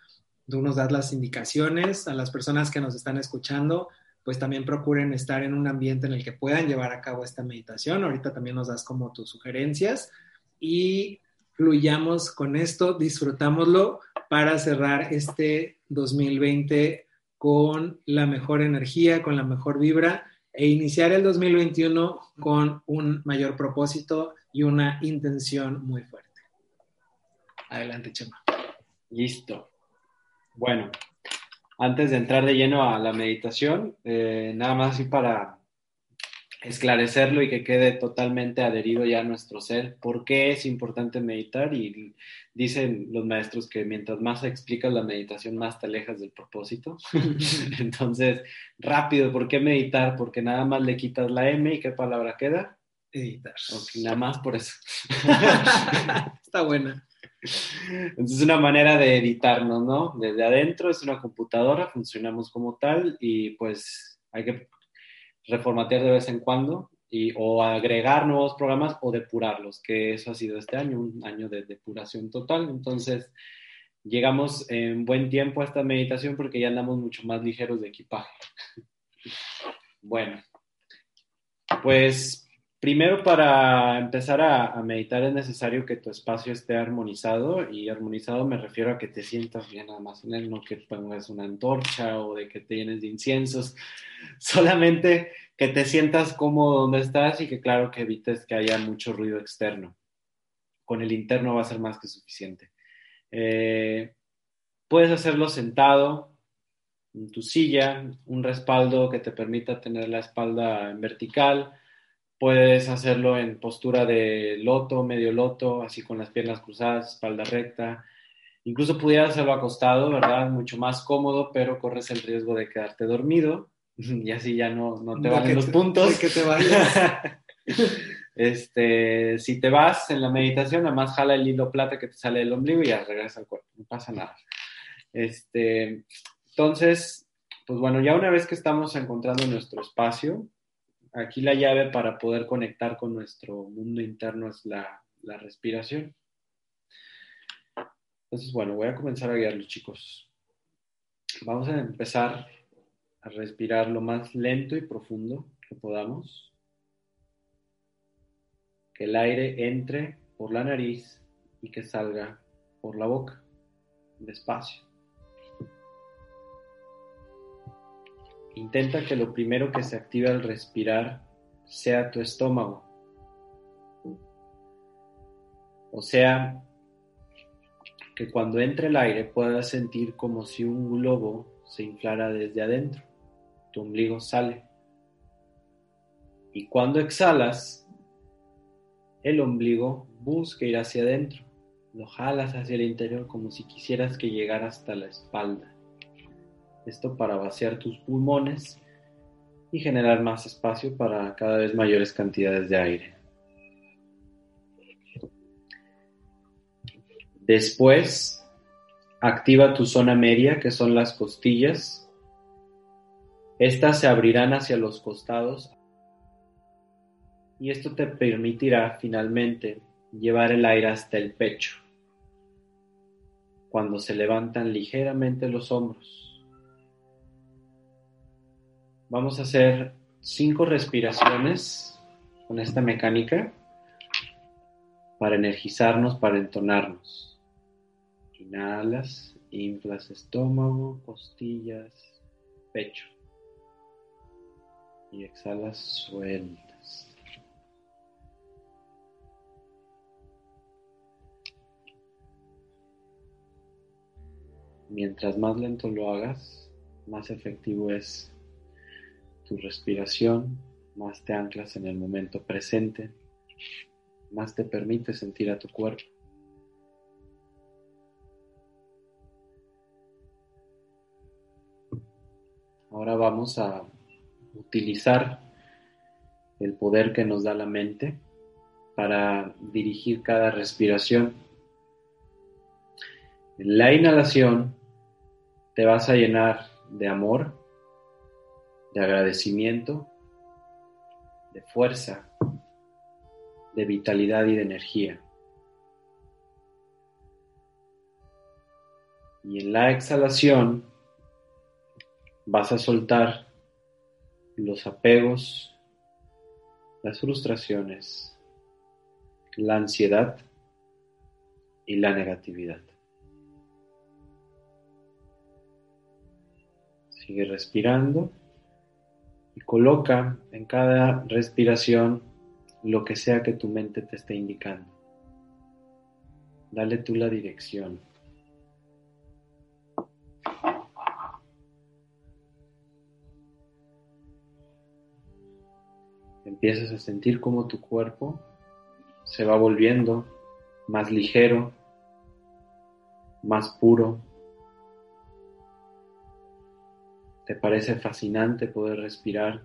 Tú nos das las indicaciones a las personas que nos están escuchando, pues también procuren estar en un ambiente en el que puedan llevar a cabo esta meditación. Ahorita también nos das como tus sugerencias y fluyamos con esto, disfrutámoslo para cerrar este 2020 con la mejor energía, con la mejor vibra e iniciar el 2021 con un mayor propósito y una intención muy fuerte. Adelante, Chema. Listo. Bueno, antes de entrar de lleno a la meditación, eh, nada más así para esclarecerlo y que quede totalmente adherido ya a nuestro ser. ¿Por qué es importante meditar? Y dicen los maestros que mientras más explicas la meditación, más te alejas del propósito. (laughs) Entonces, rápido, ¿por qué meditar? Porque nada más le quitas la M y ¿qué palabra queda? Editar. nada más por eso. (laughs) Está buena. Entonces, es una manera de editarnos, ¿no? Desde adentro es una computadora, funcionamos como tal y pues hay que reformatear de vez en cuando y, o agregar nuevos programas o depurarlos, que eso ha sido este año, un año de depuración total. Entonces, llegamos en buen tiempo a esta meditación porque ya andamos mucho más ligeros de equipaje. (laughs) Bueno, pues Primero, para empezar a, meditar es necesario que tu espacio esté armonizado y armonizado me refiero a que te sientas bien nada más en él, no que pongas una antorcha o de que te llenes de inciensos, (laughs) solamente que te sientas cómodo donde estás y que claro que evites que haya mucho ruido externo. Con el interno va a ser más que suficiente. Eh, puedes hacerlo sentado en tu silla, un respaldo que te permita tener la espalda en vertical Puedes hacerlo en postura de loto, medio loto, así con las piernas cruzadas, espalda recta. Incluso pudieras hacerlo acostado, ¿verdad? Mucho más cómodo, pero corres el riesgo de quedarte dormido (laughs) y así ya no, no te van los puntos. que te vayas. (laughs) este, si te vas en la meditación, nada más jala el hilo plata que te sale del ombligo y ya regresa al cuerpo, no pasa nada. Este, entonces, pues bueno, ya una vez que estamos encontrando nuestro espacio, aquí la llave para poder conectar con nuestro mundo interno es la, respiración. Entonces, bueno, voy a comenzar a guiarlos, chicos. Vamos a empezar a respirar lo más lento y profundo que podamos. Que el aire entre por la nariz y que salga por la boca, despacio. Intenta que lo primero que se active al respirar sea tu estómago. O sea, que cuando entre el aire puedas sentir como si un globo se inflara desde adentro. Tu ombligo sale. Y cuando exhalas, el ombligo busca ir hacia adentro. Lo jalas hacia el interior como si quisieras que llegara hasta la espalda. Esto para vaciar tus pulmones y generar más espacio para cada vez mayores cantidades de aire. Después, activa tu zona media, que son las costillas. Estas se abrirán hacia los costados y esto te permitirá finalmente llevar el aire hasta el pecho cuando se levantan ligeramente los hombros. Vamos a hacer cinco respiraciones con esta mecánica para energizarnos, para entonarnos. Inhalas, inflas estómago, costillas, pecho. Y exhalas, sueltas. Mientras más lento lo hagas, más efectivo es tu respiración, más te anclas en el momento presente, más te permite sentir a tu cuerpo. Ahora vamos a utilizar el poder que nos da la mente para dirigir cada respiración. En la inhalación te vas a llenar de amor de agradecimiento, de fuerza, de vitalidad y de energía. Y en la exhalación vas a soltar los apegos, las frustraciones, la ansiedad y la negatividad. Sigue respirando y coloca en cada respiración lo que sea que tu mente te esté indicando. Dale tú la dirección. empiezas a sentir cómo tu cuerpo se va volviendo más ligero, más puro. Te parece fascinante poder respirar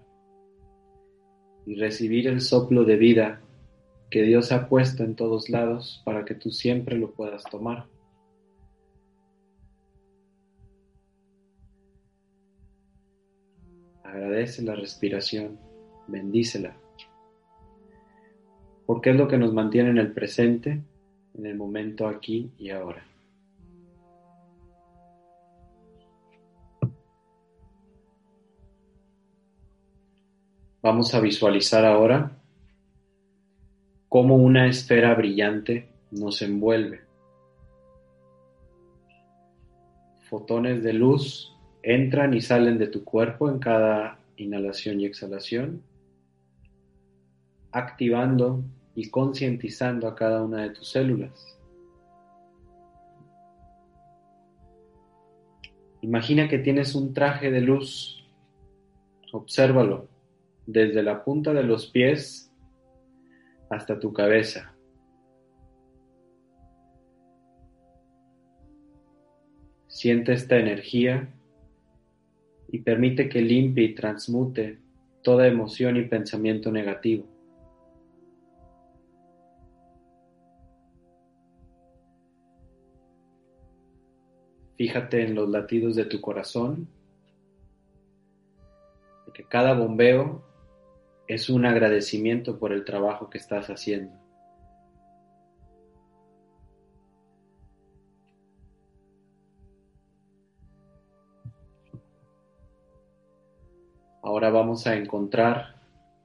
y recibir el soplo de vida que Dios ha puesto en todos lados para que tú siempre lo puedas tomar. Agradece la respiración, bendícela, porque es lo que nos mantiene en el presente, en el momento aquí y ahora. Vamos a visualizar ahora cómo una esfera brillante nos envuelve. Fotones de luz entran y salen de tu cuerpo en cada inhalación y exhalación, activando y concientizando a cada una de tus células. Imagina que tienes un traje de luz. Obsérvalo desde la punta de los pies hasta tu cabeza. Siente esta energía y permite que limpie y transmute toda emoción y pensamiento negativo. Fíjate en los latidos de tu corazón, que cada bombeo es un agradecimiento por el trabajo que estás haciendo. Ahora vamos a encontrar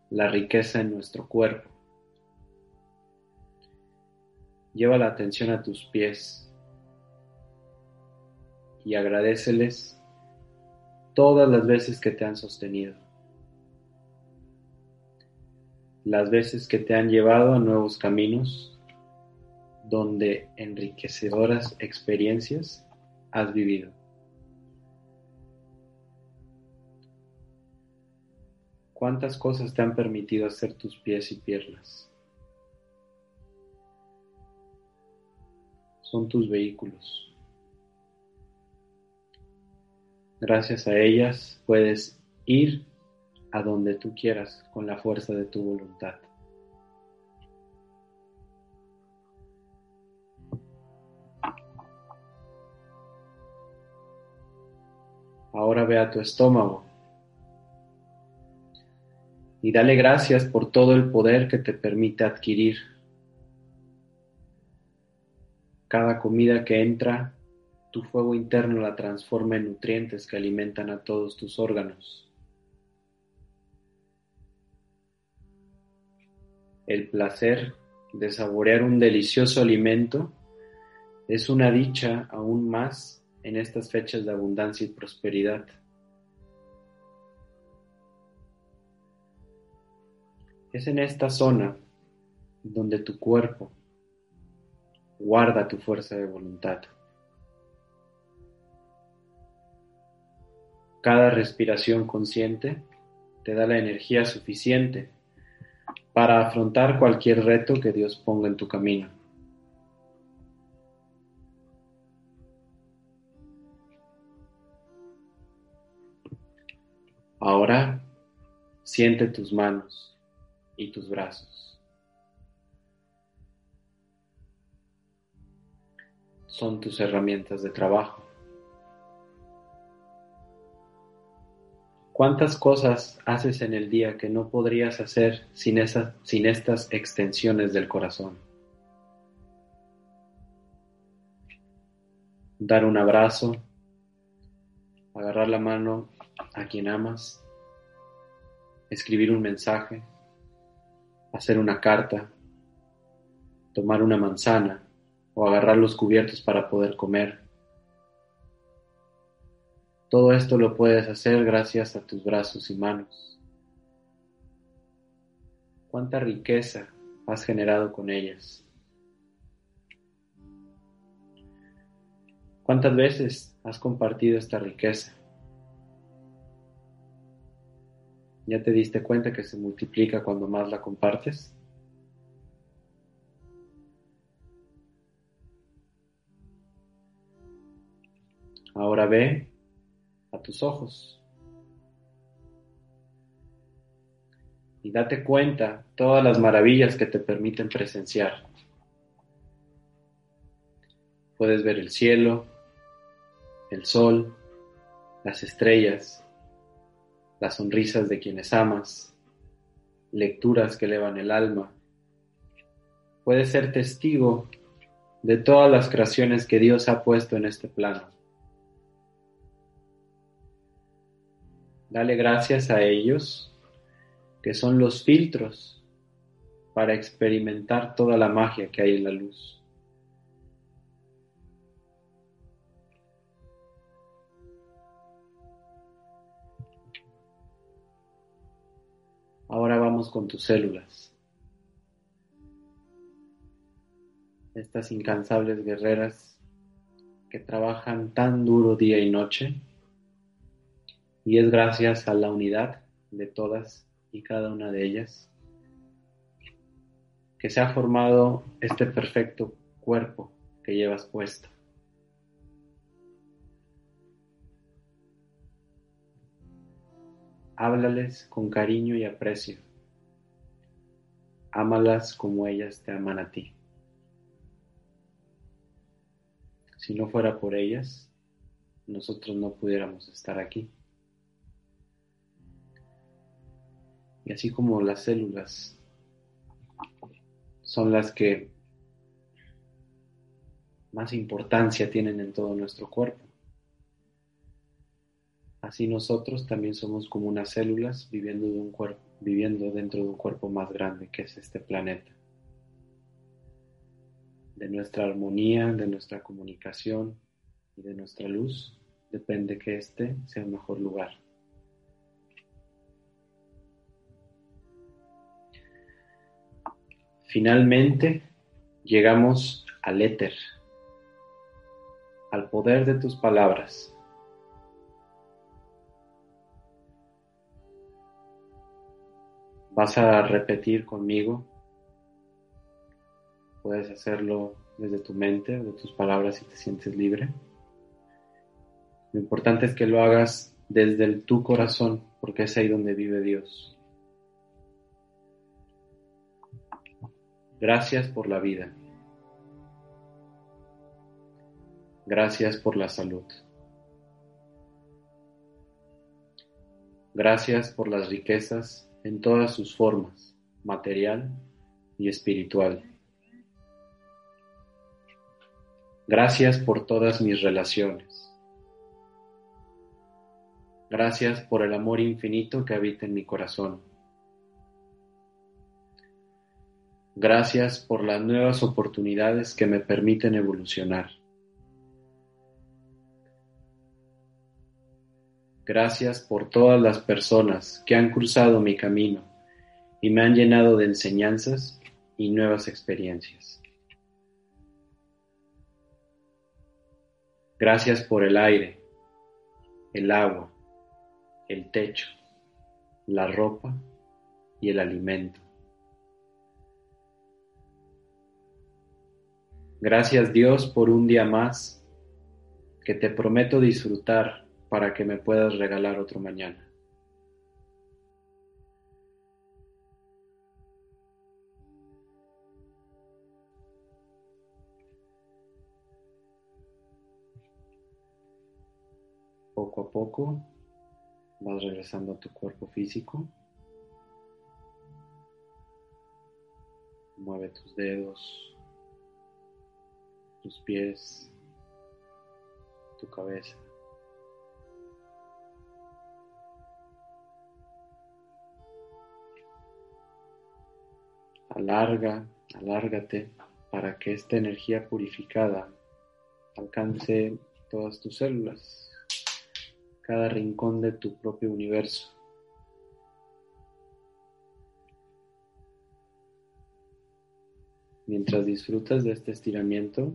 la riqueza en nuestro cuerpo. Lleva la atención a tus pies y agradeceles todas las veces que te han sostenido, las veces que te han llevado a nuevos caminos donde enriquecedoras experiencias has vivido. ¿Cuántas cosas te han permitido hacer tus pies y piernas? Son tus vehículos. Gracias a ellas puedes ir a donde tú quieras con la fuerza de tu voluntad. Ahora ve a tu estómago y dale gracias por todo el poder que te permite adquirir. Cada comida que entra, tu fuego interno la transforma en nutrientes que alimentan a todos tus órganos. El placer de saborear un delicioso alimento es una dicha aún más en estas fechas de abundancia y prosperidad. Es en esta zona donde tu cuerpo guarda tu fuerza de voluntad. Cada respiración consciente te da la energía suficiente para afrontar cualquier reto que Dios ponga en tu camino. Ahora siente tus manos y tus brazos. Son tus herramientas de trabajo. ¿Cuántas cosas haces en el día que no podrías hacer sin, estas extensiones del corazón? Dar un abrazo, agarrar la mano a quien amas, escribir un mensaje, hacer una carta, tomar una manzana o agarrar los cubiertos para poder comer. Todo esto lo puedes hacer gracias a tus brazos y manos. ¿Cuánta riqueza has generado con ellas? ¿Cuántas veces has compartido esta riqueza? ¿Ya te diste cuenta que se multiplica cuando más la compartes? Ahora ve tus ojos y date cuenta todas las maravillas que te permiten presenciar. Puedes ver el cielo, el sol, las estrellas, las sonrisas de quienes amas, lecturas que elevan el alma. Puedes ser testigo de todas las creaciones que Dios ha puesto en este plano. Dale gracias a ellos, que son los filtros para experimentar toda la magia que hay en la luz. Ahora vamos con tus células. Estas incansables guerreras que trabajan tan duro día y noche y es gracias a la unidad de todas y cada una de ellas que se ha formado este perfecto cuerpo que llevas puesto. Háblales con cariño y aprecio. Ámalas como ellas te aman a ti. Si no fuera por ellas, nosotros no pudiéramos estar aquí. Y así como las células son las que más importancia tienen en todo nuestro cuerpo. Así nosotros también somos como unas células viviendo, dentro de un cuerpo más grande que es este planeta. De nuestra armonía, de nuestra comunicación y de nuestra luz depende que este sea el mejor lugar. Finalmente llegamos al éter, al poder de tus palabras. Vas a repetir conmigo. Puedes hacerlo desde tu mente de tus palabras si te sientes libre. Lo importante es que lo hagas desde tu corazón, porque es ahí donde vive Dios. Gracias por la vida. Gracias por la salud. Gracias por las riquezas en todas sus formas, material y espiritual. Gracias por todas mis relaciones. Gracias por el amor infinito que habita en mi corazón. Gracias por las nuevas oportunidades que me permiten evolucionar. Gracias por todas las personas que han cruzado mi camino y me han llenado de enseñanzas y nuevas experiencias. Gracias por el aire, el agua, el techo, la ropa y el alimento. Gracias Dios por un día más que te prometo disfrutar para que me puedas regalar otro mañana. Poco a poco vas regresando a tu cuerpo físico. Mueve tus dedos, tus pies, tu cabeza. Alarga, alárgate para que esta energía purificada alcance todas tus células, cada rincón de tu propio universo. Mientras disfrutas de este estiramiento,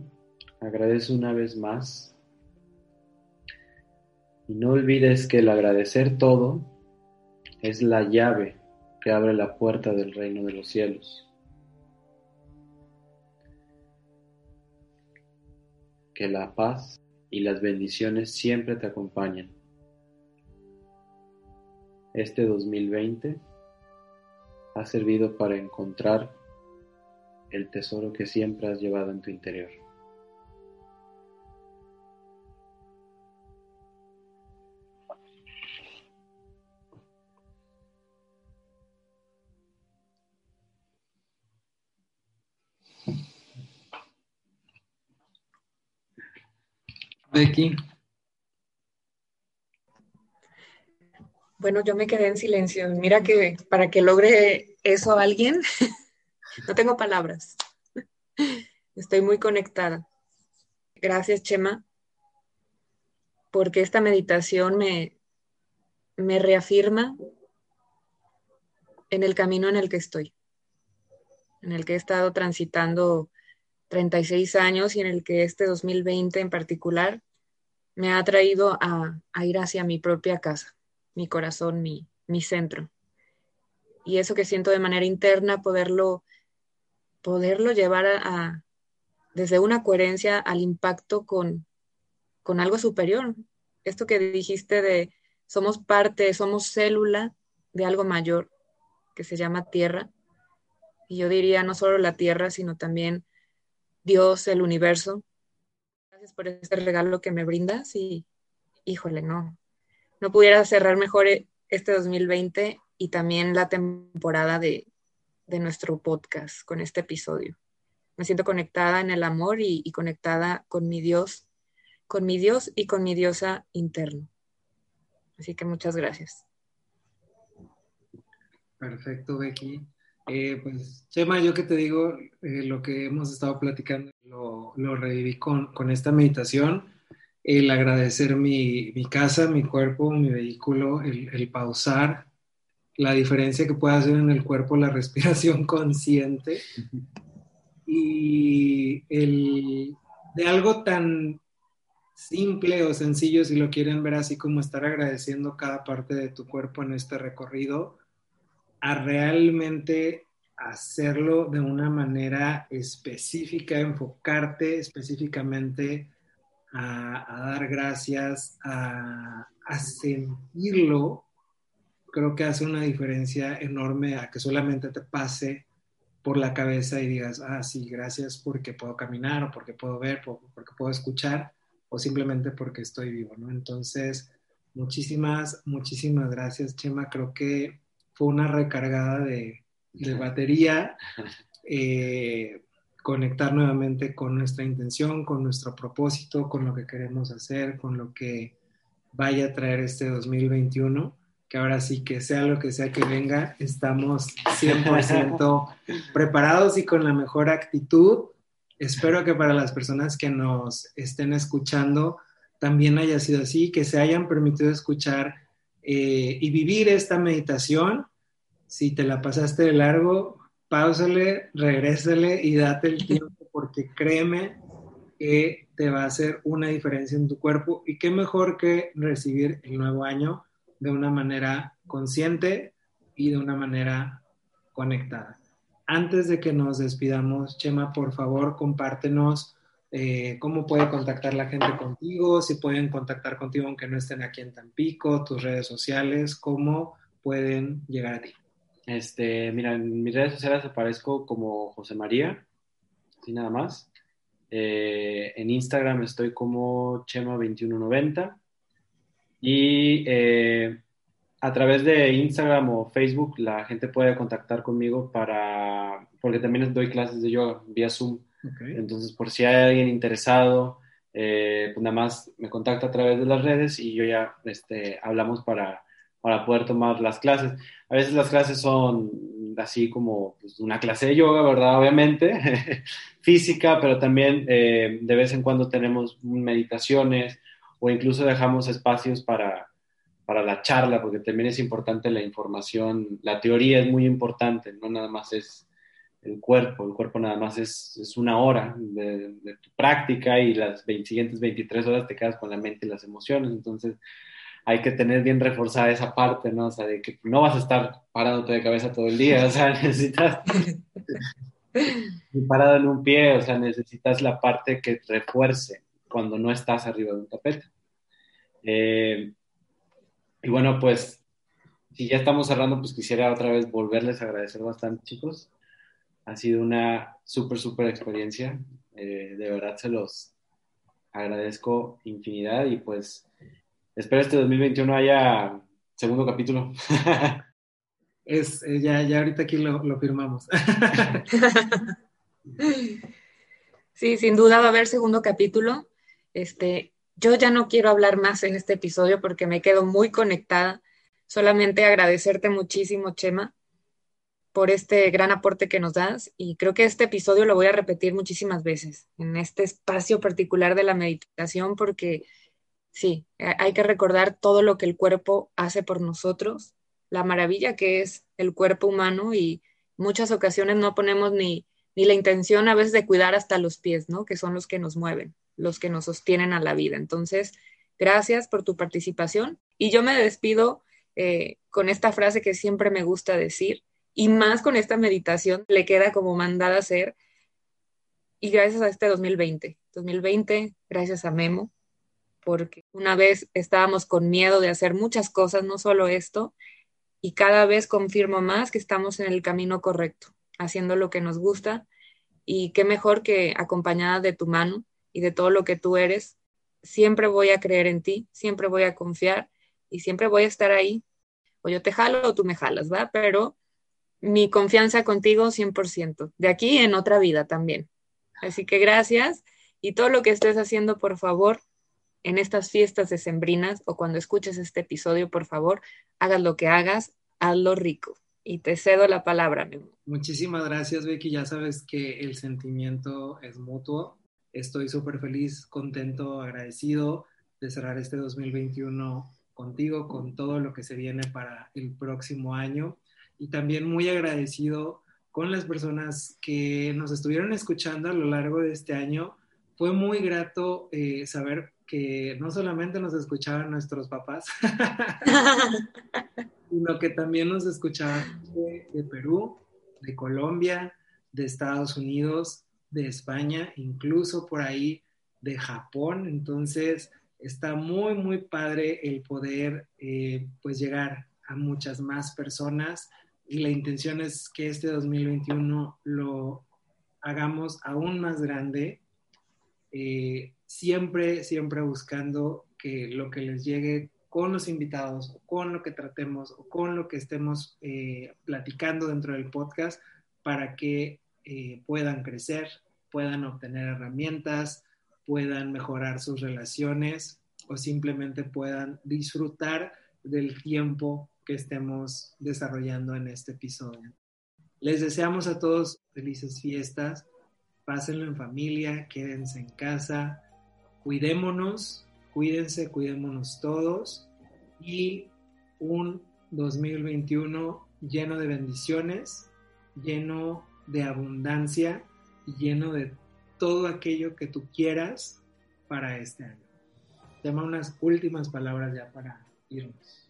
Agradece una vez más. Y no olvides que el agradecer todo es la llave que abre la puerta del reino de los cielos. Que la paz y las bendiciones siempre te acompañen. Este 2020 ha servido para encontrar el tesoro que siempre has llevado en tu interior. Becky. Bueno, yo me quedé en silencio. Mira que para que logre eso alguien, (laughs) no tengo palabras. Estoy muy conectada. Gracias, Chema, porque esta meditación me, me reafirma en el camino en el que estoy, en el que he estado transitando 36 años y en el que este 2020 en particular me ha traído a, ir hacia mi propia casa, mi corazón, mi, mi centro. Y eso que siento de manera interna, poderlo, poderlo llevar a, desde una coherencia al impacto con, con algo superior. Esto que dijiste de somos parte, somos célula de algo mayor que se llama tierra. Y yo diría no solo la tierra, sino también Dios, el universo. Gracias por este regalo que me brindas y, híjole, no, no pudiera cerrar mejor e, este 2020 y también la temporada de, nuestro podcast con este episodio. Me siento conectada en el amor y, y, conectada con mi Dios, con mi Dios y con mi diosa interno. Así que muchas gracias. Perfecto, Becky. Eh, pues, Chema, yo que te digo, eh, lo que hemos estado platicando, lo, lo reviví con, con, esta meditación, el agradecer mi, mi, casa, mi cuerpo, mi vehículo, el, el, pausar, la diferencia que puede hacer en el cuerpo la (laughs) respiración consciente y el, de algo tan simple o sencillo, si lo quieren ver así como estar agradeciendo cada parte de tu cuerpo en este recorrido, a realmente hacerlo de una manera específica, enfocarte específicamente a, dar gracias, a, sentirlo, creo que hace una diferencia enorme a que solamente te pase por la cabeza y digas, ah, sí, gracias porque puedo caminar o porque puedo ver, porque puedo escuchar o simplemente porque estoy vivo, ¿no? Entonces, muchísimas, muchísimas gracias, Chema. Creo que fue una recargada de, batería, eh, conectar nuevamente con nuestra intención, con nuestro propósito, con lo que queremos hacer, con lo que vaya a traer este 2021, que ahora sí que sea lo que sea que venga, estamos 100% (laughs) preparados y con la mejor actitud. Espero que para las personas que nos estén escuchando también haya sido así, que se hayan permitido escuchar eh, y vivir esta meditación si te la pasaste de largo, pausale, regrésale y date el (laughs) tiempo porque créeme que te va a hacer una diferencia en tu cuerpo y qué mejor que recibir el nuevo año de una manera consciente y de una manera conectada. Antes de que nos despidamos, Chema, por favor, compártenos eh, cómo puede contactar la gente contigo, si pueden contactar contigo aunque no estén aquí en Tampico, tus redes sociales, cómo pueden llegar a ti. Este, mira, en mis redes sociales aparezco como José María, sin nada más. Eh, en Instagram estoy como Chema2190. Y eh, a través de Instagram o Facebook la gente puede contactar conmigo para, porque también doy clases de yoga vía Zoom. Entonces, por si hay alguien interesado, eh, pues nada más me contacta a través de las redes y yo ya este, hablamos para para poder tomar las clases. A veces las clases son así como pues, una clase de yoga, ¿verdad? Obviamente, (laughs) física, pero también eh, de vez en cuando tenemos meditaciones o incluso dejamos espacios para, para la charla, porque también es importante la información, la teoría es muy importante, no nada más es el cuerpo, el cuerpo nada más es, es una hora de, tu práctica y las siguientes 23 horas te quedas con la mente y las emociones, entonces hay que tener bien reforzada esa parte, ¿no? O sea, de que no vas a estar parándote de cabeza todo el día, o sea, (laughs) necesitas parado en un pie, o sea, necesitas la parte que refuerce cuando no estás arriba de un tapete. Eh, y bueno, pues, si ya estamos cerrando, pues quisiera otra vez volverles a agradecer bastante, chicos. Ha sido una súper, súper experiencia. Eh, de verdad se los agradezco infinidad y pues espero este 2021 haya segundo capítulo. (laughs) es, eh, ya, ya ahorita aquí lo, lo firmamos. (laughs) sí, sin duda va a haber segundo capítulo. Este, yo ya no quiero hablar más en este episodio porque me quedo muy conectada. Solamente agradecerte muchísimo, Chema, por este gran aporte que nos das y creo que este episodio lo voy a repetir muchísimas veces en este espacio particular de la meditación porque sí, hay que recordar todo lo que el cuerpo hace por nosotros, la maravilla que es el cuerpo humano y muchas ocasiones no ponemos ni, ni la intención a veces de cuidar hasta los pies, ¿no? Que son los que nos mueven los que nos sostienen a la vida. Entonces, gracias por tu participación y yo me despido eh, con esta frase que siempre me gusta decir y más con esta meditación le queda como mandada a ser y gracias a este 2020. 2020, gracias a Memo, porque una vez estábamos con miedo de hacer muchas cosas, no solo esto, y cada vez confirmo más que estamos en el camino correcto, haciendo lo que nos gusta y qué mejor que acompañada de tu mano y de todo lo que tú eres, siempre voy a creer en ti, siempre voy a confiar y siempre voy a estar ahí. O yo te jalo o tú me jalas, ¿va? Pero mi confianza contigo 100%, de aquí en otra vida también. Así que gracias y todo lo que estés haciendo, por favor, en estas fiestas decembrinas o cuando escuches este episodio, por favor, hagas lo que hagas, hazlo rico. Y te cedo la palabra, Muchísimas gracias, Becky. Ya sabes que el sentimiento es mutuo Estoy súper feliz, contento, agradecido de cerrar este 2021 contigo, con todo lo que se viene para el próximo año y también muy agradecido con las personas que nos estuvieron escuchando a lo largo de este año. Fue muy grato eh, saber que no solamente nos escuchaban nuestros papás, (laughs) sino que también nos escuchaban de Perú, de Colombia, de Estados Unidos, de España, incluso por ahí de Japón. Entonces, está muy, muy padre el poder eh, pues llegar a muchas más personas y la intención es que este 2021 lo hagamos aún más grande, eh, siempre, siempre buscando que lo que les llegue con los invitados, con lo que tratemos, o con lo que estemos eh, platicando dentro del podcast, para que eh, puedan crecer, puedan obtener herramientas, puedan mejorar sus relaciones o simplemente puedan disfrutar del tiempo que estemos desarrollando en este episodio. Les deseamos a todos felices fiestas, pásenlo en familia, quédense en casa, cuidémonos, cuídense, cuidémonos todos y un 2021 lleno de bendiciones, lleno de abundancia y lleno de todo aquello que tú quieras para este año. Llama unas últimas palabras ya para irnos.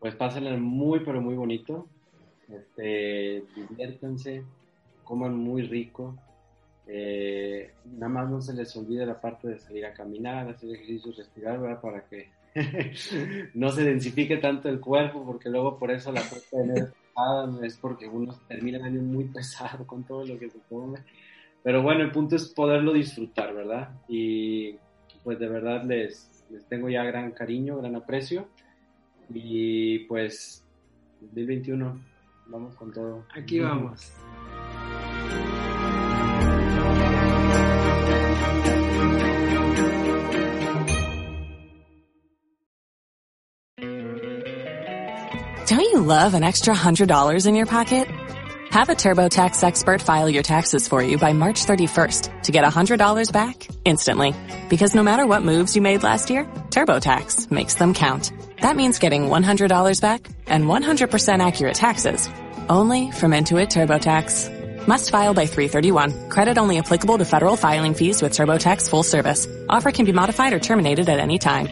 Pues pásenle muy, pero muy bonito. Este, diviértanse, coman muy rico. Eh, nada más no se les olvide la parte de salir a caminar, hacer ejercicio, respirar, ¿verdad? Para que (laughs) no se densifique tanto el cuerpo, porque luego por eso la puesta de es porque uno termina el año muy pesado con todo lo que se come. Pero bueno, el punto es poderlo disfrutar, ¿verdad? Y pues de verdad les, les tengo ya gran cariño, gran aprecio. Y pues 2021, vamos con todo. Aquí vamos. Don't you love an extra $100 in your pocket? Have a TurboTax expert file your taxes for you by March 31st to get $100 back instantly. Because no matter what moves you made last year, TurboTax makes them count. That means getting $100 back and 100% accurate taxes only from Intuit TurboTax. Must file by 331. Credit only applicable to federal filing fees with TurboTax full service. Offer can be modified or terminated at any time.